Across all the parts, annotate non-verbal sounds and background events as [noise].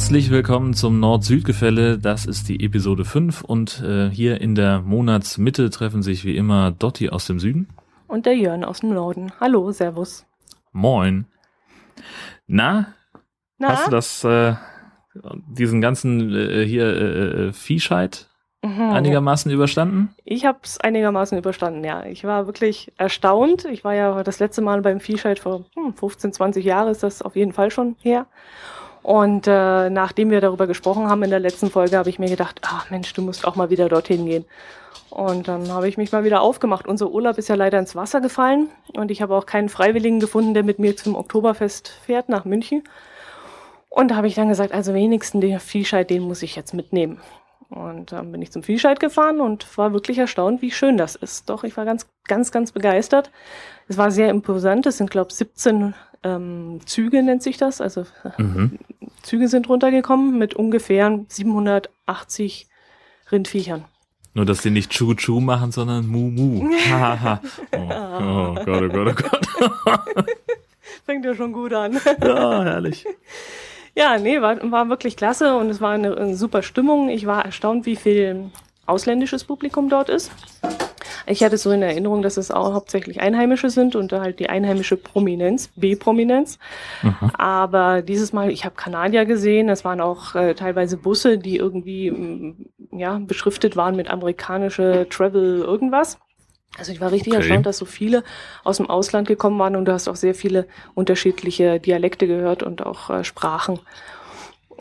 Herzlich willkommen zum Nord-Süd-Gefälle. Das ist die Episode 5 und äh, hier in der Monatsmitte treffen sich wie immer Dotti aus dem Süden. Und der Jörn aus dem Norden. Hallo, Servus. Moin. Na, Na? hast du das, äh, diesen ganzen äh, hier äh, äh, Viehscheid Mhm. einigermaßen überstanden? Ich habe es einigermaßen überstanden, ja. Ich war wirklich erstaunt. Ich war ja das letzte Mal beim Viehscheid vor hm, 15, 20 Jahren, ist das auf jeden Fall schon her. Und äh, nachdem wir darüber gesprochen haben in der letzten Folge, habe ich mir gedacht, ach Mensch, du musst auch mal wieder dorthin gehen. Und dann habe ich mich mal wieder aufgemacht. Unser Urlaub ist ja leider ins Wasser gefallen und ich habe auch keinen Freiwilligen gefunden, der mit mir zum Oktoberfest fährt nach München. Und da habe ich dann gesagt, also wenigstens den Viehscheid, den muss ich jetzt mitnehmen. Und dann bin ich zum Viehscheid gefahren und war wirklich erstaunt, wie schön das ist. Doch, ich war ganz, ganz, ganz begeistert. Es war sehr imposant. Es sind, glaube ich, 17 ähm, Züge, nennt sich das. Also Mhm. Züge sind runtergekommen mit ungefähr 780 Rindviechern. Nur, dass die nicht Chu-Chu machen, sondern Mu-Mu. [laughs] Oh, oh Gott, oh Gott, oh Gott. [laughs] Fängt ja schon gut an. [laughs] ja, herrlich. Ja, nee, war, war wirklich klasse und es war eine, eine super Stimmung. Ich war erstaunt, wie viel ausländisches Publikum dort ist. Ich hatte so in Erinnerung, dass es auch hauptsächlich Einheimische sind und halt die einheimische Prominenz, B-Prominenz. Mhm. Aber dieses Mal, ich habe Kanadier gesehen, es waren auch äh, teilweise Busse, die irgendwie mm, ja, beschriftet waren mit amerikanische Travel irgendwas. Also ich war richtig Okay. erstaunt, dass so viele aus dem Ausland gekommen waren und du hast auch sehr viele unterschiedliche Dialekte gehört und auch äh, Sprachen.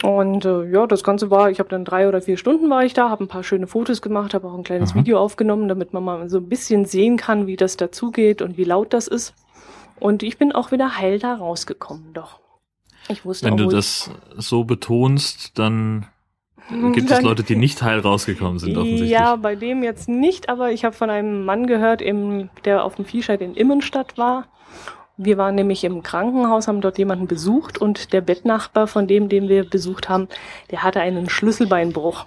Und äh, ja, das Ganze war, ich habe dann drei oder vier Stunden war ich da, habe ein paar schöne Fotos gemacht, habe auch ein kleines Mhm. Video aufgenommen, damit man mal so ein bisschen sehen kann, wie das dazugeht und wie laut das ist. Und ich bin auch wieder heil da rausgekommen, doch. Ich wusste Wenn auch, du das so betonst, dann [laughs] gibt es Dann- Leute, die nicht heil rausgekommen sind, offensichtlich. Ja, bei dem jetzt nicht, aber ich habe von einem Mann gehört, im, der auf dem Viehscheid in Immenstadt war. Wir waren nämlich im Krankenhaus, haben dort jemanden besucht und der Bettnachbar von dem, den wir besucht haben, der hatte einen Schlüsselbeinbruch.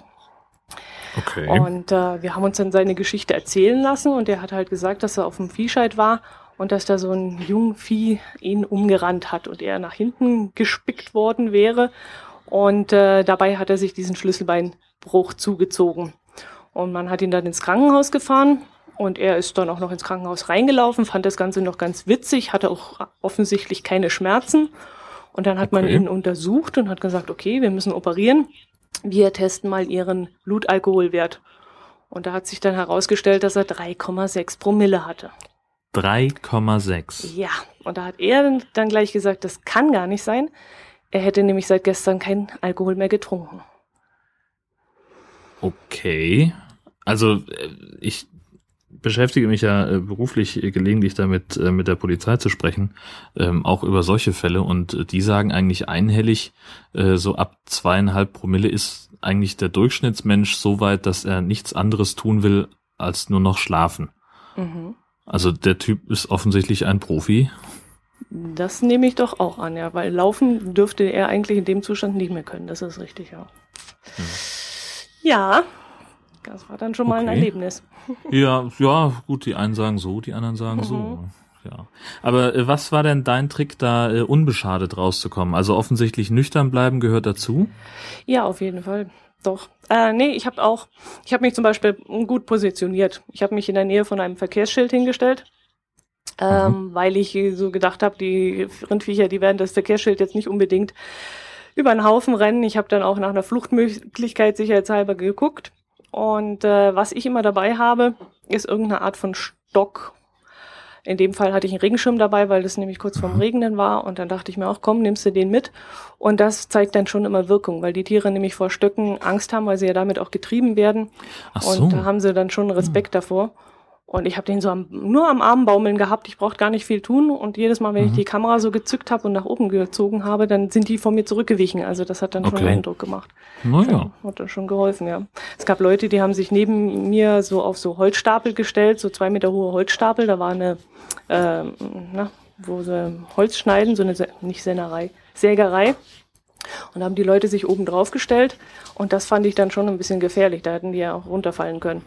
Okay. Und äh, wir haben uns dann seine Geschichte erzählen lassen und er hat halt gesagt, dass er auf dem Viehscheid war und dass da so ein Jungvieh ihn umgerannt hat und er nach hinten gespickt worden wäre. Und äh, dabei hat er sich diesen Schlüsselbeinbruch zugezogen. Und man hat ihn dann ins Krankenhaus gefahren und er ist dann auch noch ins Krankenhaus reingelaufen, fand das Ganze noch ganz witzig, hatte auch offensichtlich keine Schmerzen. Und dann hat man Okay. ihn untersucht und hat gesagt, okay, wir müssen operieren. Wir testen mal ihren Blutalkoholwert. Und da hat sich dann herausgestellt, dass er 3,6 Promille hatte. 3,6. Ja, und da hat er dann gleich gesagt, das kann gar nicht sein. Er hätte nämlich seit gestern keinen Alkohol mehr getrunken. Okay. Also äh, ich beschäftige mich ja äh, beruflich gelegentlich damit, äh, mit der Polizei zu sprechen, ähm, auch über solche Fälle. Und äh, die sagen eigentlich einhellig, so ab zweieinhalb Promille ist eigentlich der Durchschnittsmensch so weit, dass er nichts anderes tun will, als nur noch schlafen. Mhm. Also der Typ ist offensichtlich ein Profi. Das nehme ich doch auch an, ja, weil laufen dürfte er eigentlich in dem Zustand nicht mehr können. Das ist richtig, ja. Ja, das war dann schon mal ein Okay. Erlebnis. [laughs] Ja, ja, gut, die einen sagen so, die anderen sagen so. Mhm. Ja. Aber äh, was war denn dein Trick, da äh, unbeschadet rauszukommen? Also offensichtlich nüchtern bleiben gehört dazu. Ja, auf jeden Fall. Doch. Äh, nee, ich habe auch, ich habe mich zum Beispiel gut positioniert. Ich habe mich in der Nähe von einem Verkehrsschild hingestellt, ähm, weil ich so gedacht habe, die Rindviecher, die werden das Verkehrsschild jetzt nicht unbedingt über den Haufen rennen. Ich habe dann auch nach einer Fluchtmöglichkeit sicherheitshalber geguckt. Und äh, was ich immer dabei habe, ist irgendeine Art von Stock. In dem Fall hatte ich einen Regenschirm dabei, weil das nämlich kurz vorm Mhm. Regnen war. Und dann dachte ich mir auch, komm, nimmst du den mit. Und das zeigt dann schon immer Wirkung, weil die Tiere nämlich vor Stöcken Angst haben, weil sie ja damit auch getrieben werden. Ach und so. da haben sie dann schon Respekt davor. Und ich habe den so am, nur am Arm baumeln gehabt. Ich brauchte gar nicht viel tun. Und jedes Mal, wenn ich Mhm. die Kamera so gezückt habe und nach oben gezogen habe, dann sind die vor mir zurückgewichen. Also das hat dann schon Okay. Eindruck gemacht. naja. Hat dann schon geholfen, ja. Es gab Leute, die haben sich neben mir so auf so Holzstapel gestellt, so zwei Meter hohe Holzstapel. Da war eine, ähm, na, wo sie Holz schneiden, so eine, nicht Sennerei, Sägerei. Und da haben die Leute sich oben drauf gestellt. Und das fand ich dann schon ein bisschen gefährlich. Da hätten die ja auch runterfallen können.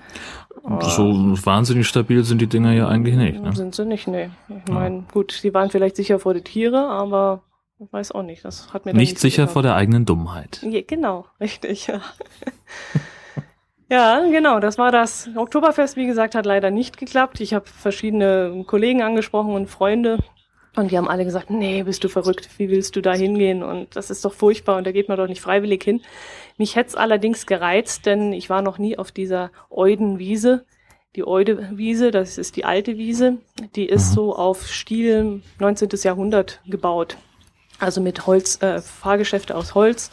So wahnsinnig stabil sind die Dinger ja eigentlich nicht. Ne? Sind sie nicht, nee. Ich meine, gut, sie waren vielleicht sicher vor die Tiere, aber Ich weiß auch nicht. Das hat mir nicht, nicht sicher vor der eigenen Dummheit. Ja, genau, richtig. Ja. [laughs] ja, genau. Das war das Oktoberfest. Wie gesagt, hat leider nicht geklappt. Ich habe verschiedene Kollegen angesprochen und Freunde. Und die haben alle gesagt, nee, bist du verrückt, wie willst du da hingehen? Und das ist doch furchtbar und da geht man doch nicht freiwillig hin. Mich hätte es allerdings gereizt, denn ich war noch nie auf dieser Eudenwiese. Die Eudewiese, das ist die alte Wiese, die ist mhm. so auf Stil 19. Jahrhundert gebaut. Also mit Holz, äh, Fahrgeschäfte aus Holz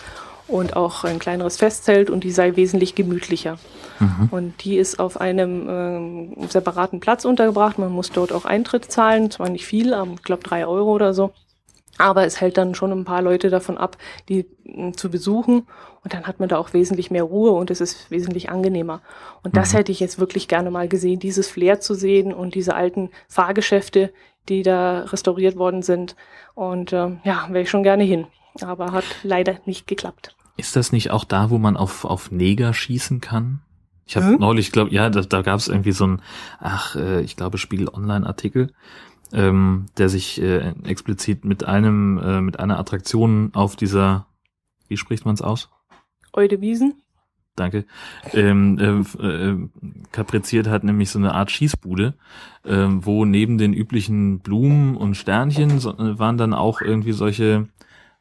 und auch ein kleineres Festzelt und die sei wesentlich gemütlicher. Mhm. Und die ist auf einem äh, separaten Platz untergebracht. Man muss dort auch Eintritt zahlen, zwar nicht viel, aber ich glaube drei Euro oder so. Aber es hält dann schon ein paar Leute davon ab, die äh, zu besuchen. Und dann hat man da auch wesentlich mehr Ruhe und es ist wesentlich angenehmer. Und das mhm. hätte ich jetzt wirklich gerne mal gesehen, dieses Flair zu sehen und diese alten Fahrgeschäfte, die da restauriert worden sind. Und äh, ja, wäre ich schon gerne hin. Aber hat leider nicht geklappt. Ist das nicht auch da, wo man auf, auf Neger schießen kann? Ich habe hm? neulich, glaube ja, da, da gab es irgendwie so ein, ach, äh, ich glaube, Spiegel Online-Artikel, ähm, der sich äh, explizit mit einem, äh, mit einer Attraktion auf dieser, wie spricht man es aus? Eudewiesen? Danke. Ähm, äh, äh, kapriziert hat nämlich so eine Art Schießbude, äh, wo neben den üblichen Blumen und Sternchen so, äh, waren dann auch irgendwie solche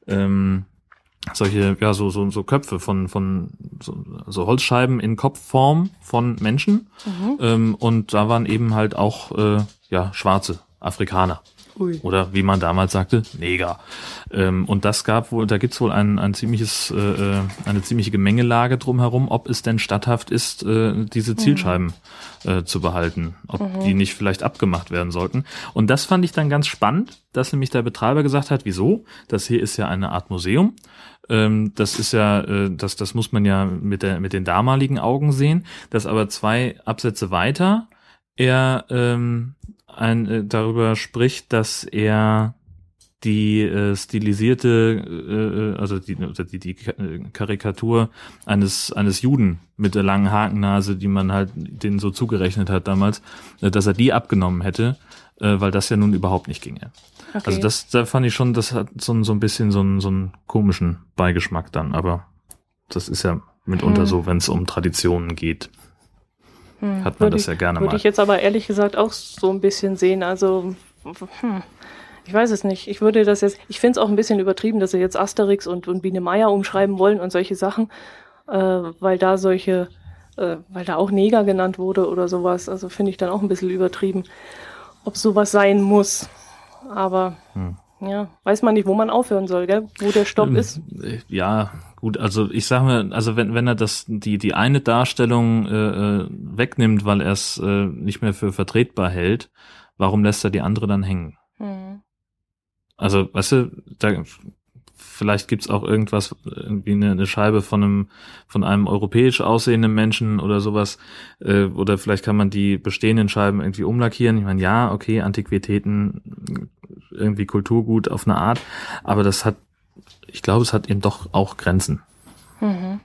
ähm, solche, ja, so, so, so Köpfe von, von so, so Holzscheiben in Kopfform von Menschen. Mhm. Ähm, und da waren eben halt auch äh, ja, schwarze Afrikaner. Ui. Oder wie man damals sagte, Neger. Ähm, und das gab wohl, da gibt's wohl ein, ein ziemliches, äh, äh, eine ziemliche Gemengelage drumherum, ob es denn statthaft ist, äh, diese Zielscheiben mhm. äh, zu behalten, ob mhm. die nicht vielleicht abgemacht werden sollten. Und das fand ich dann ganz spannend, dass nämlich der Betreiber gesagt hat, wieso? Das hier ist ja eine Art Museum ähm, das ist ja, äh, das, das muss man ja mit, der, mit den damaligen Augen sehen, dass aber zwei Absätze weiter er ähm, ein, äh, darüber spricht, dass er die äh, stilisierte, äh, also die, die, die Karikatur eines, eines Juden mit der langen Hakennase, die man halt denen so zugerechnet hat damals, äh, dass er die abgenommen hätte, äh, weil das ja nun überhaupt nicht ginge. Okay. Also das, da fand ich schon, das hat so, so ein bisschen so einen, so einen komischen Beigeschmack dann, aber das ist ja mitunter hm. so, wenn es um Traditionen geht. Hm. Hat man würde das ja gerne ich, mal. Würde ich jetzt aber ehrlich gesagt auch so ein bisschen sehen. Also, hm, ich weiß es nicht. Ich würde das jetzt, ich finde es auch ein bisschen übertrieben, dass sie jetzt Asterix und, und Biene Meier umschreiben wollen und solche Sachen, äh, weil da solche, äh, weil da auch Neger genannt wurde oder sowas. Also finde ich dann auch ein bisschen übertrieben, ob sowas sein muss. Aber hm. ja, weiß man nicht, wo man aufhören soll, gell? Wo der Stopp ähm, ist. Ja, gut, also ich sage mal, also wenn, wenn er das, die, die eine Darstellung äh, äh, wegnimmt, weil er es äh, nicht mehr für vertretbar hält, warum lässt er die andere dann hängen? Hm. Also, weißt du, da vielleicht gibt's auch irgendwas, irgendwie eine, eine, Scheibe von einem, von einem europäisch aussehenden Menschen oder sowas. Äh, oder vielleicht kann man die bestehenden Scheiben irgendwie umlackieren. Ich meine, ja, okay, Antiquitäten, irgendwie Kulturgut auf eine Art, aber das hat, ich glaube, es hat eben doch auch Grenzen. Mhm.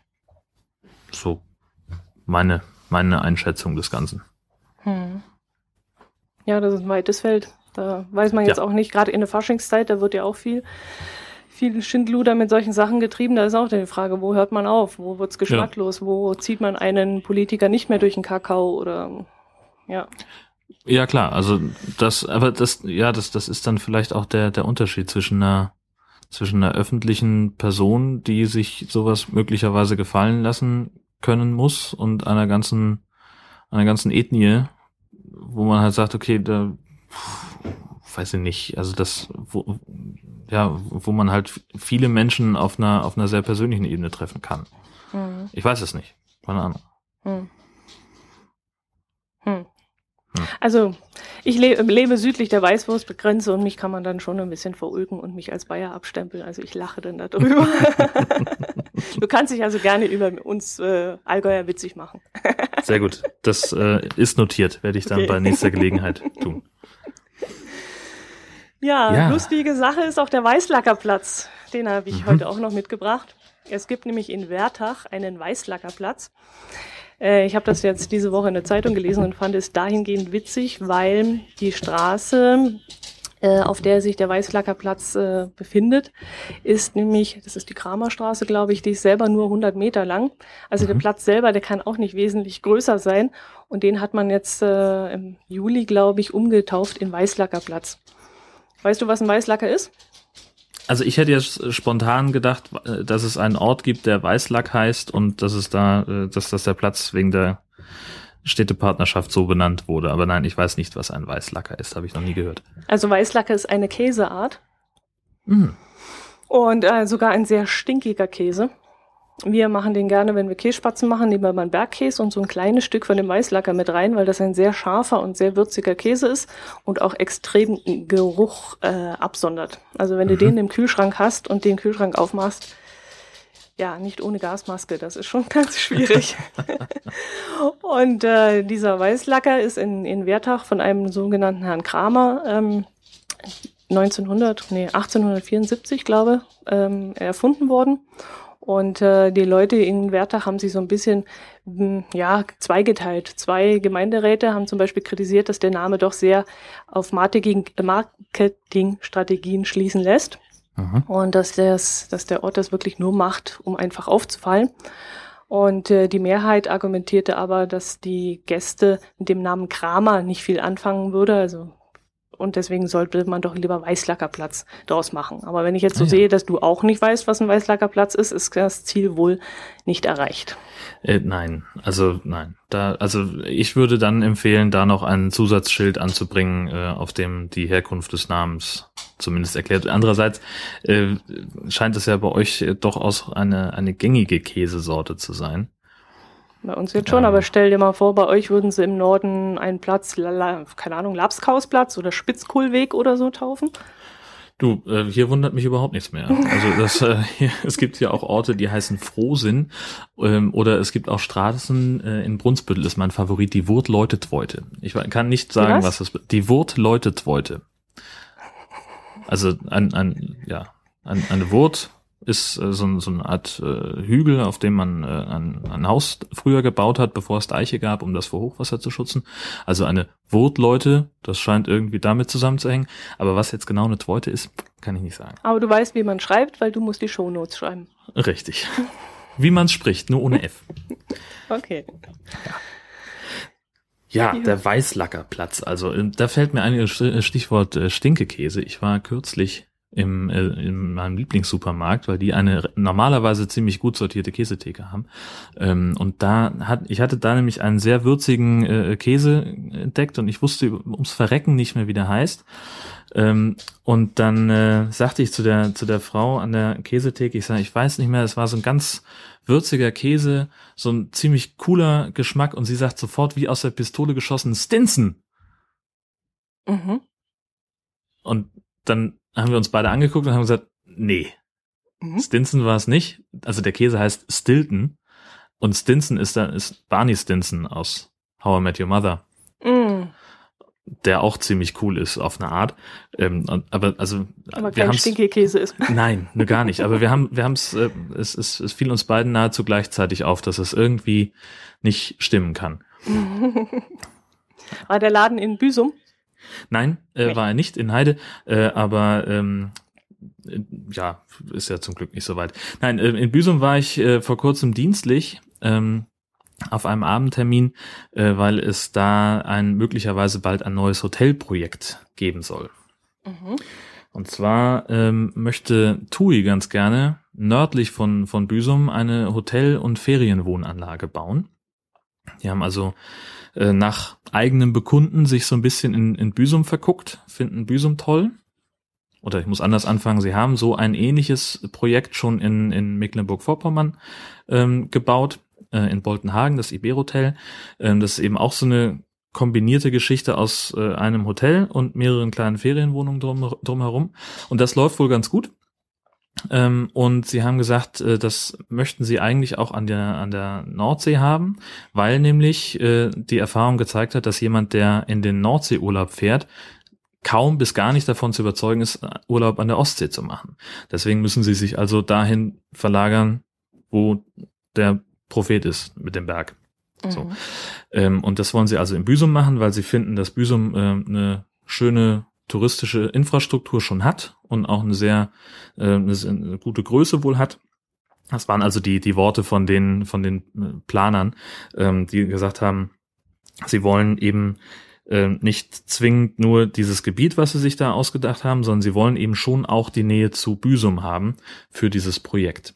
So meine, meine Einschätzung des Ganzen. Mhm. Ja, das ist ein weites Feld. Da weiß man jetzt ja. auch nicht, gerade in der Faschingszeit, da wird ja auch viel viel Schindluder mit solchen Sachen getrieben. Da ist auch die Frage, wo hört man auf? Wo wird's geschmacklos? Ja. Wo zieht man einen Politiker nicht mehr durch den Kakao oder ja. Ja, klar, also das, aber das, ja, das, das ist dann vielleicht auch der, der Unterschied zwischen einer, zwischen einer öffentlichen Person, die sich sowas möglicherweise gefallen lassen können muss und einer ganzen, einer ganzen Ethnie, wo man halt sagt, okay, da, weiß ich nicht, also das, wo, ja, wo man halt viele Menschen auf einer, auf einer sehr persönlichen Ebene treffen kann. Hm. Ich weiß es nicht. Keine Ahnung. Hm. Hm. Also, ich le lebe südlich der Weißwurstgrenze und mich kann man dann schon ein bisschen verulken und mich als Bayer abstempeln. Also ich lache dann darüber. [laughs] du kannst dich also gerne über uns äh, Allgäuer witzig machen. Sehr gut. Das äh, ist notiert. Werde ich dann okay. bei nächster Gelegenheit tun. Ja, ja, lustige Sache ist auch der Weißlackerplatz. Den habe ich mhm. heute auch noch mitgebracht. Es gibt nämlich in Wertach einen Weißlackerplatz. Äh, ich habe das jetzt diese Woche in der Zeitung gelesen und fand es dahingehend witzig, weil die Straße äh, auf der sich der Weißlackerplatz äh, befindet, ist nämlich, das ist die Kramerstraße, glaube ich, die ist selber nur 100 Meter lang. Also mhm. der Platz selber, der kann auch nicht wesentlich größer sein. Und den hat man jetzt äh, im Juli, glaube ich, umgetauft in Weißlackerplatz. Weißt du, was ein Weißlacker ist? Also ich hätte jetzt spontan gedacht, äh, dass es einen Ort gibt, der Weißlack heißt und dass es da, äh, dass das der Platz wegen der Städtepartnerschaft so benannt wurde. Aber nein, ich weiß nicht, was ein Weißlacker ist, habe ich noch nie gehört. Also Weißlacker ist eine Käseart. Mhm. Und äh, sogar ein sehr stinkiger Käse. Wir machen den gerne, wenn wir Kässpatzen machen, nehmen wir mal einen Bergkäse und so ein kleines Stück von dem Weißlacker mit rein, weil das ein sehr scharfer und sehr würziger Käse ist und auch extrem Geruch äh, absondert. Also wenn mhm. du den im Kühlschrank hast und den Kühlschrank aufmachst, ja, nicht ohne Gasmaske, das ist schon [laughs] ganz schwierig. [laughs] und äh, dieser Weißlacker ist in, in Wertach von einem sogenannten Herrn Kramer ähm, 1900, nee, 1874, glaube ähm, erfunden worden. Und äh, die Leute in Wertach haben sich so ein bisschen hm, ja zweigeteilt. Zwei Gemeinderäte haben zum Beispiel kritisiert, dass der Name doch sehr auf Marketingstrategien schließen lässt. Mhm. Und dass, das, dass der Ort das wirklich nur macht, um einfach aufzufallen. Und äh, die Mehrheit argumentierte aber, dass die Gäste mit dem Namen Kramer nicht viel anfangen würde. Also und deswegen sollte man doch lieber Weißlackerplatz draus machen. Aber wenn ich jetzt so ah, ja. sehe, dass du auch nicht weißt, was ein Weißlackerplatz ist, ist das Ziel wohl nicht erreicht. Äh, nein, also nein. Da, also ich würde dann empfehlen, da noch ein Zusatzschild anzubringen, äh, auf dem die Herkunft des Namens zumindest erklärt. Andererseits äh, scheint es ja bei euch doch aus eine, eine gängige Käsesorte zu sein. Bei uns jetzt schon, ähm. aber stell dir mal vor, bei euch würden sie im Norden einen Platz, keine Ahnung, Lapskausplatz oder Spitzkohlweg oder so taufen. Du, äh, hier wundert mich überhaupt nichts mehr. Also das, äh, hier, [laughs] es gibt ja auch Orte, die heißen Frohsinn ähm, oder es gibt auch Straßen äh, in Brunsbüttel ist mein Favorit, die Wurt läutet Woite. Ich kann nicht sagen, was? was das die Wurt läutet Woite. Also ein, ein ja, ein, eine Wurt ist äh, so, so eine Art äh, Hügel, auf dem man äh, ein, ein Haus früher gebaut hat, bevor es Deiche gab, um das vor Hochwasser zu schützen. Also eine Wurtleute, das scheint irgendwie damit zusammenzuhängen. Aber was jetzt genau eine Tweute ist, kann ich nicht sagen. Aber du weißt, wie man schreibt, weil du musst die Shownotes schreiben. Richtig. Wie man spricht, nur ohne F. [laughs] okay. Ja. Ja, der Weißlackerplatz. Also da fällt mir ein Stichwort Stinkekäse. Ich war kürzlich im, äh, in meinem Lieblingssupermarkt, weil die eine normalerweise ziemlich gut sortierte Käsetheke haben. Ähm, und da hat, ich hatte da nämlich einen sehr würzigen äh, Käse entdeckt und ich wusste ums Verrecken nicht mehr, wie der heißt. Ähm, und dann äh, sagte ich zu der, zu der Frau an der Käsetheke, ich sage, ich weiß nicht mehr, es war so ein ganz würziger Käse, so ein ziemlich cooler Geschmack und sie sagt sofort wie aus der Pistole geschossen, Stinson. Mhm. Und dann haben wir uns beide angeguckt und haben gesagt, nee, mhm. Stinson war es nicht. Also der Käse heißt Stilton und Stinson ist da ist Barney Stinson aus How I Met Your Mother. Mhm. Der auch ziemlich cool ist auf eine Art. Ähm, aber also aber wir haben Stinkekäse ist. [laughs] Nein, nur gar nicht. Aber wir haben wir haben äh, es, es es fiel uns beiden nahezu gleichzeitig auf, dass es irgendwie nicht stimmen kann. [laughs] War der Laden in Büsum? Nein, äh, war er nicht in Heide, äh, aber ähm, äh, ja, ist ja zum Glück nicht so weit. Nein, äh, in Büsum war ich äh, vor kurzem dienstlich ähm, auf einem Abendtermin, äh, weil es da ein möglicherweise bald ein neues Hotelprojekt geben soll. Mhm. Und zwar ähm, möchte TUI ganz gerne nördlich von, von Büsum eine Hotel- und Ferienwohnanlage bauen. Die haben also äh, nach eigenem Bekunden sich so ein bisschen in, in Büsum verguckt, finden Büsum toll. Oder ich muss anders anfangen, sie haben so ein ähnliches Projekt schon in, in Mecklenburg-Vorpommern ähm, gebaut, äh, in Boltenhagen, das Iberotel. Ähm, das ist eben auch so eine kombinierte Geschichte aus äh, einem Hotel und mehreren kleinen Ferienwohnungen drum, drumherum. Und das läuft wohl ganz gut. Ähm, und sie haben gesagt, äh, das möchten sie eigentlich auch an der, an der Nordsee haben, weil nämlich äh, die Erfahrung gezeigt hat, dass jemand, der in den Nordseeurlaub fährt, kaum bis gar nicht davon zu überzeugen ist, Urlaub an der Ostsee zu machen. Deswegen müssen sie sich also dahin verlagern, wo der Prophet ist mit dem Berg. Mhm. So. Ähm, und das wollen sie also in Büsum machen, weil sie finden, dass Büsum äh, eine schöne touristische Infrastruktur schon hat und auch eine sehr äh, eine, gute Größe wohl hat. Das waren also die, die Worte von den, von den äh, Planern, ähm, die gesagt haben, sie wollen eben äh, nicht zwingend nur dieses Gebiet, was sie sich da ausgedacht haben, sondern sie wollen eben schon auch die Nähe zu Büsum haben für dieses Projekt.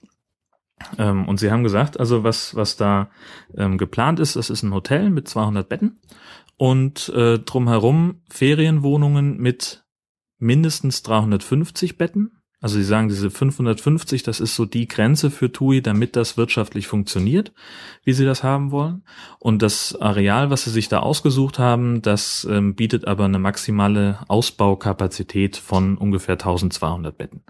Ähm, und sie haben gesagt, also was, was da ähm, geplant ist, das ist ein Hotel mit 200 Betten und äh, drumherum Ferienwohnungen mit mindestens 350 Betten. Also sie sagen, diese 550, das ist so die Grenze für TUI, damit das wirtschaftlich funktioniert, wie sie das haben wollen. Und das Areal, was sie sich da ausgesucht haben, das ähm, bietet aber eine maximale Ausbaukapazität von ungefähr 1200 Betten.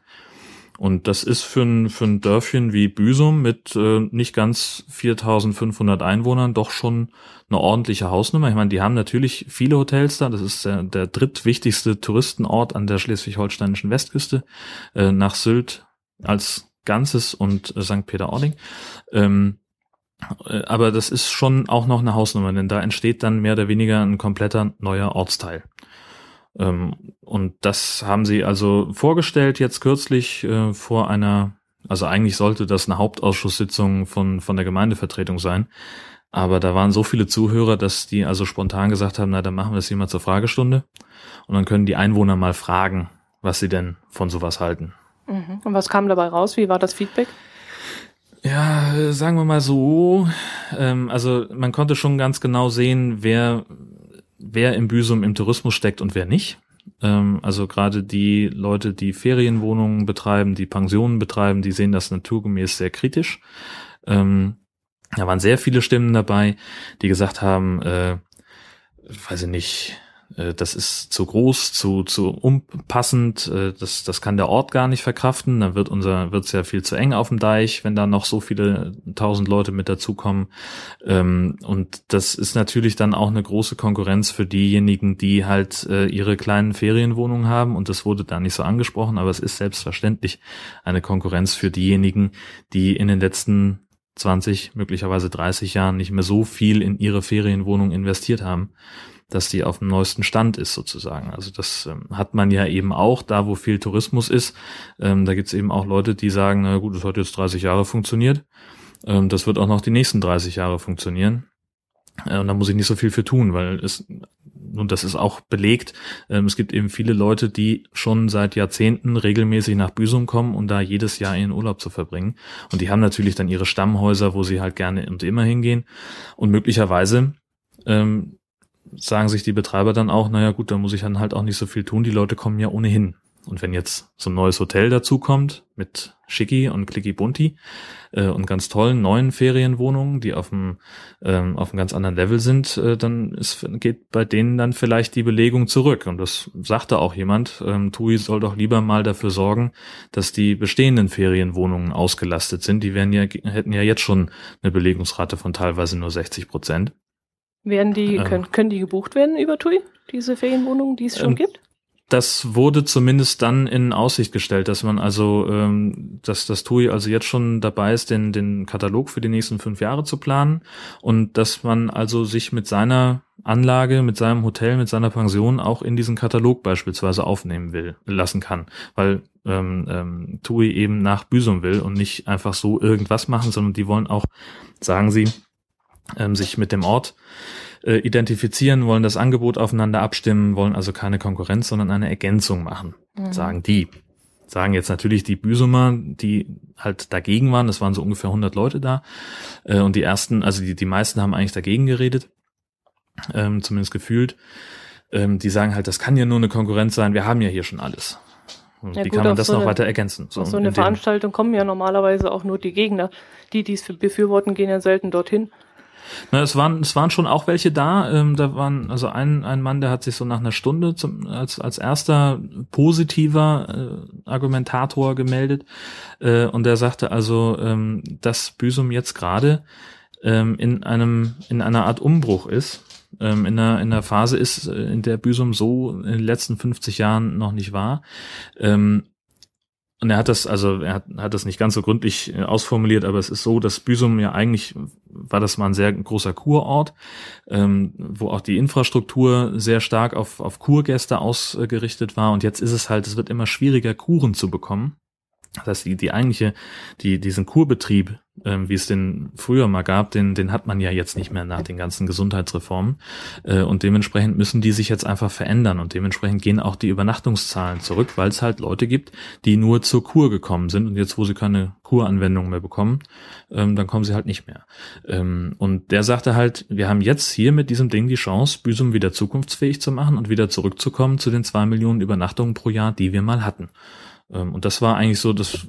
Und das ist für ein, für ein Dörfchen wie Büsum mit äh, nicht ganz 4500 Einwohnern doch schon eine ordentliche Hausnummer. Ich meine, die haben natürlich viele Hotels da. Das ist der, der drittwichtigste Touristenort an der schleswig-holsteinischen Westküste äh, nach Sylt als Ganzes und äh, St. Peter-Ording. Ähm, äh, aber das ist schon auch noch eine Hausnummer, denn da entsteht dann mehr oder weniger ein kompletter neuer Ortsteil. Ähm, und das haben sie also vorgestellt jetzt kürzlich äh, vor einer, also eigentlich sollte das eine Hauptausschusssitzung von, von der Gemeindevertretung sein. Aber da waren so viele Zuhörer, dass die also spontan gesagt haben, na, dann machen wir es hier mal zur Fragestunde. Und dann können die Einwohner mal fragen, was sie denn von sowas halten. Mhm. Und was kam dabei raus? Wie war das Feedback? Ja, sagen wir mal so. Ähm, also man konnte schon ganz genau sehen, wer wer im Büsum im Tourismus steckt und wer nicht. Ähm, also gerade die Leute, die Ferienwohnungen betreiben, die Pensionen betreiben, die sehen das naturgemäß sehr kritisch. Ähm, da waren sehr viele Stimmen dabei, die gesagt haben, äh, weiß ich nicht, äh, das ist zu groß, zu, zu unpassend, äh, das, das kann der Ort gar nicht verkraften, dann wird unser, wird's ja viel zu eng auf dem Deich, wenn da noch so viele tausend Leute mit dazukommen. Ähm, und das ist natürlich dann auch eine große Konkurrenz für diejenigen, die halt äh, ihre kleinen Ferienwohnungen haben. Und das wurde da nicht so angesprochen, aber es ist selbstverständlich eine Konkurrenz für diejenigen, die in den letzten 20, möglicherweise 30 Jahren nicht mehr so viel in ihre Ferienwohnung investiert haben dass die auf dem neuesten Stand ist sozusagen. Also das ähm, hat man ja eben auch da, wo viel Tourismus ist. Ähm, da gibt's eben auch Leute, die sagen, na gut, das hat jetzt 30 Jahre funktioniert. Ähm, das wird auch noch die nächsten 30 Jahre funktionieren. Äh, und da muss ich nicht so viel für tun, weil es, und das ist auch belegt, ähm, es gibt eben viele Leute, die schon seit Jahrzehnten regelmäßig nach Büsum kommen und da jedes Jahr ihren Urlaub zu verbringen. Und die haben natürlich dann ihre Stammhäuser, wo sie halt gerne und immer hingehen. Und möglicherweise ähm, sagen sich die Betreiber dann auch, naja gut, da muss ich dann halt auch nicht so viel tun, die Leute kommen ja ohnehin. Und wenn jetzt so ein neues Hotel dazukommt mit Schicki und Clicky Bunti äh, und ganz tollen neuen Ferienwohnungen, die auf einem ähm, auf einem ganz anderen Level sind, äh, dann ist, geht bei denen dann vielleicht die Belegung zurück. Und das sagte auch jemand, ähm, TUI soll doch lieber mal dafür sorgen, dass die bestehenden Ferienwohnungen ausgelastet sind. Die wären ja, hätten ja jetzt schon eine Belegungsrate von teilweise nur 60 Prozent. Werden die, ähm, können, können die gebucht werden über TUI, diese Ferienwohnungen, die es schon ähm, gibt? Das wurde zumindest dann in Aussicht gestellt, dass man also, ähm, dass das TUI also jetzt schon dabei ist, den, den Katalog für die nächsten fünf Jahre zu planen und dass man also sich mit seiner Anlage, mit seinem Hotel, mit seiner Pension auch in diesen Katalog beispielsweise aufnehmen will, lassen kann, weil ähm, ähm, TUI eben nach Büsum will und nicht einfach so irgendwas machen, sondern die wollen auch, sagen sie, ähm, sich mit dem Ort äh, identifizieren, wollen das Angebot aufeinander abstimmen, wollen also keine Konkurrenz, sondern eine Ergänzung machen, mhm. sagen die. Sagen jetzt natürlich die Büsumer, die halt dagegen waren, das waren so ungefähr 100 Leute da, äh, und die ersten, also die, die meisten haben eigentlich dagegen geredet, ähm, zumindest gefühlt. Ähm, die sagen halt, das kann ja nur eine Konkurrenz sein, wir haben ja hier schon alles. Und ja, wie gut, kann man das so noch eine, weiter ergänzen? So, so eine Veranstaltung kommen ja normalerweise auch nur die Gegner. Die, die es befürworten, gehen ja selten dorthin. Na, es waren, es waren schon auch welche da. Ähm, da waren also ein, ein Mann, der hat sich so nach einer Stunde zum, als, als erster positiver äh, Argumentator gemeldet äh, und der sagte also, ähm, dass Büsum jetzt gerade ähm, in einem in einer Art Umbruch ist. Ähm, in einer in einer Phase ist, äh, in der Büsum so in den letzten 50 Jahren noch nicht war. Ähm, und er hat das, also er hat, hat das nicht ganz so gründlich äh, ausformuliert, aber es ist so, dass Büsum ja eigentlich war das mal ein sehr großer Kurort, ähm, wo auch die Infrastruktur sehr stark auf, auf Kurgäste ausgerichtet war. Und jetzt ist es halt, es wird immer schwieriger, Kuren zu bekommen. Das heißt, die, die eigentliche, die, diesen Kurbetrieb, ähm, wie es den früher mal gab, den, den hat man ja jetzt nicht mehr nach den ganzen Gesundheitsreformen. Äh, und dementsprechend müssen die sich jetzt einfach verändern. Und dementsprechend gehen auch die Übernachtungszahlen zurück, weil es halt Leute gibt, die nur zur Kur gekommen sind. Und jetzt, wo sie keine Kuranwendung mehr bekommen, ähm, dann kommen sie halt nicht mehr. Ähm, und der sagte halt, wir haben jetzt hier mit diesem Ding die Chance, Büsum wieder zukunftsfähig zu machen und wieder zurückzukommen zu den zwei Millionen Übernachtungen pro Jahr, die wir mal hatten. Ähm, und das war eigentlich so das,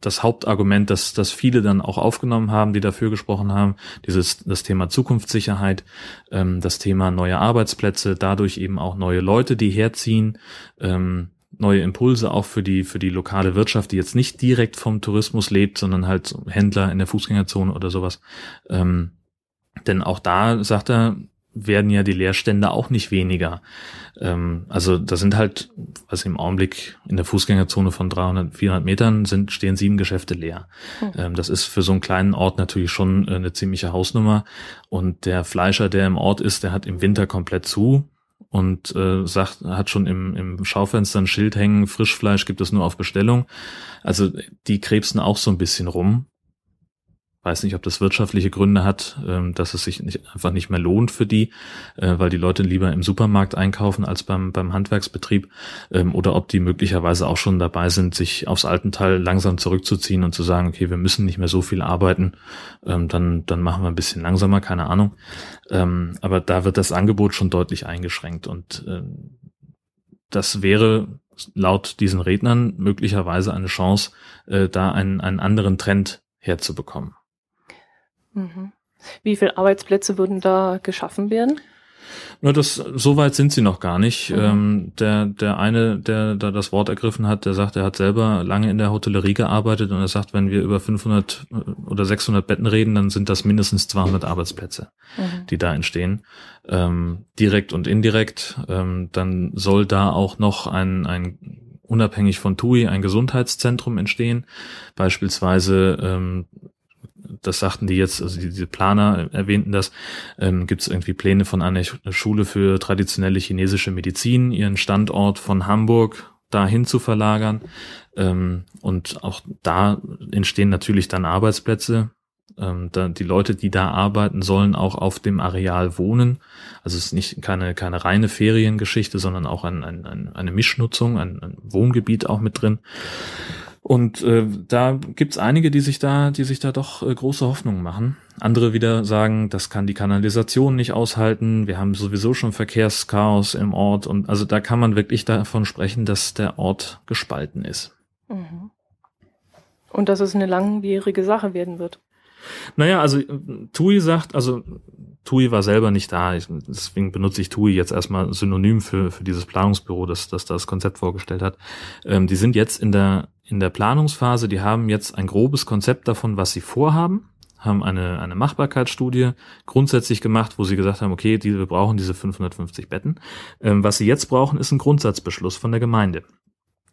das Hauptargument, dass, dass viele dann auch aufgenommen haben, die dafür gesprochen haben. Dieses, das Thema Zukunftssicherheit, ähm, das Thema neue Arbeitsplätze, dadurch eben auch neue Leute, die herziehen, ähm, neue Impulse auch für die, für die lokale Wirtschaft, die jetzt nicht direkt vom Tourismus lebt, sondern halt Händler in der Fußgängerzone oder sowas. denn auch da, sagt er, werden ja die Leerstände auch nicht weniger. Ähm, also da sind halt, was im Augenblick in der Fußgängerzone von 300, 400 Metern sind, stehen sieben Geschäfte leer. Mhm. Ähm, das ist für so einen kleinen Ort natürlich schon äh, eine ziemliche Hausnummer. Und der Fleischer, der im Ort ist, der hat im Winter komplett zu und äh, sagt, hat schon im, im Schaufenster ein Schild hängen, Frischfleisch gibt es nur auf Bestellung. Also die krebsen auch so ein bisschen rum weiß nicht, ob das wirtschaftliche Gründe hat, ähm, dass es sich nicht, einfach nicht mehr lohnt für die, äh, weil die Leute lieber im Supermarkt einkaufen als beim, beim Handwerksbetrieb, ähm, oder ob die möglicherweise auch schon dabei sind, sich aufs Altenteil langsam zurückzuziehen und zu sagen, okay, wir müssen nicht mehr so viel arbeiten, ähm, dann, dann machen wir ein bisschen langsamer, keine Ahnung. aber da wird das Angebot schon deutlich eingeschränkt und das wäre laut diesen Rednern möglicherweise eine Chance, äh, da einen, einen anderen Trend herzubekommen. Mhm. Wie viele Arbeitsplätze würden da geschaffen werden? Na, das, so weit sind sie noch gar nicht. Mhm. Ähm, der, der eine, der da das Wort ergriffen hat, der sagt, er hat selber lange in der Hotellerie gearbeitet und er sagt, wenn wir über 500 äh, oder 600 Betten reden, dann sind das mindestens 200 Arbeitsplätze, mhm. die da entstehen. Ähm, direkt und indirekt. Ähm, dann soll da auch noch ein, ein unabhängig von TUI ein Gesundheitszentrum entstehen. Beispielsweise ähm, das sagten die jetzt, also diese Planer erwähnten das, ähm, gibt es irgendwie Pläne von einer Schule für traditionelle chinesische Medizin, ihren Standort von Hamburg dahin zu verlagern. Ähm, und auch da entstehen natürlich dann Arbeitsplätze. Ähm, da, die Leute, die da arbeiten, sollen auch auf dem Areal wohnen. Also es ist nicht keine, keine reine Feriengeschichte, sondern auch ein, ein, ein, eine Mischnutzung, ein, ein Wohngebiet auch mit drin. Und äh, da gibt's einige, die sich da, die sich da doch äh, große Hoffnungen machen. Andere wieder sagen, das kann die Kanalisation nicht aushalten. Wir haben sowieso schon Verkehrschaos im Ort und also da kann man wirklich davon sprechen, dass der Ort gespalten ist. Mhm. Und dass es eine langwierige Sache werden wird. Naja, also Tui sagt, also Tui war selber nicht da, ich, deswegen benutze ich Tui jetzt erstmal synonym für, für dieses Planungsbüro, das, das das Konzept vorgestellt hat. Ähm, die sind jetzt in der in der Planungsphase, die haben jetzt ein grobes Konzept davon, was sie vorhaben, haben eine, eine Machbarkeitsstudie grundsätzlich gemacht, wo sie gesagt haben, okay, die, wir brauchen diese 550 Betten. Ähm, was sie jetzt brauchen, ist ein Grundsatzbeschluss von der Gemeinde.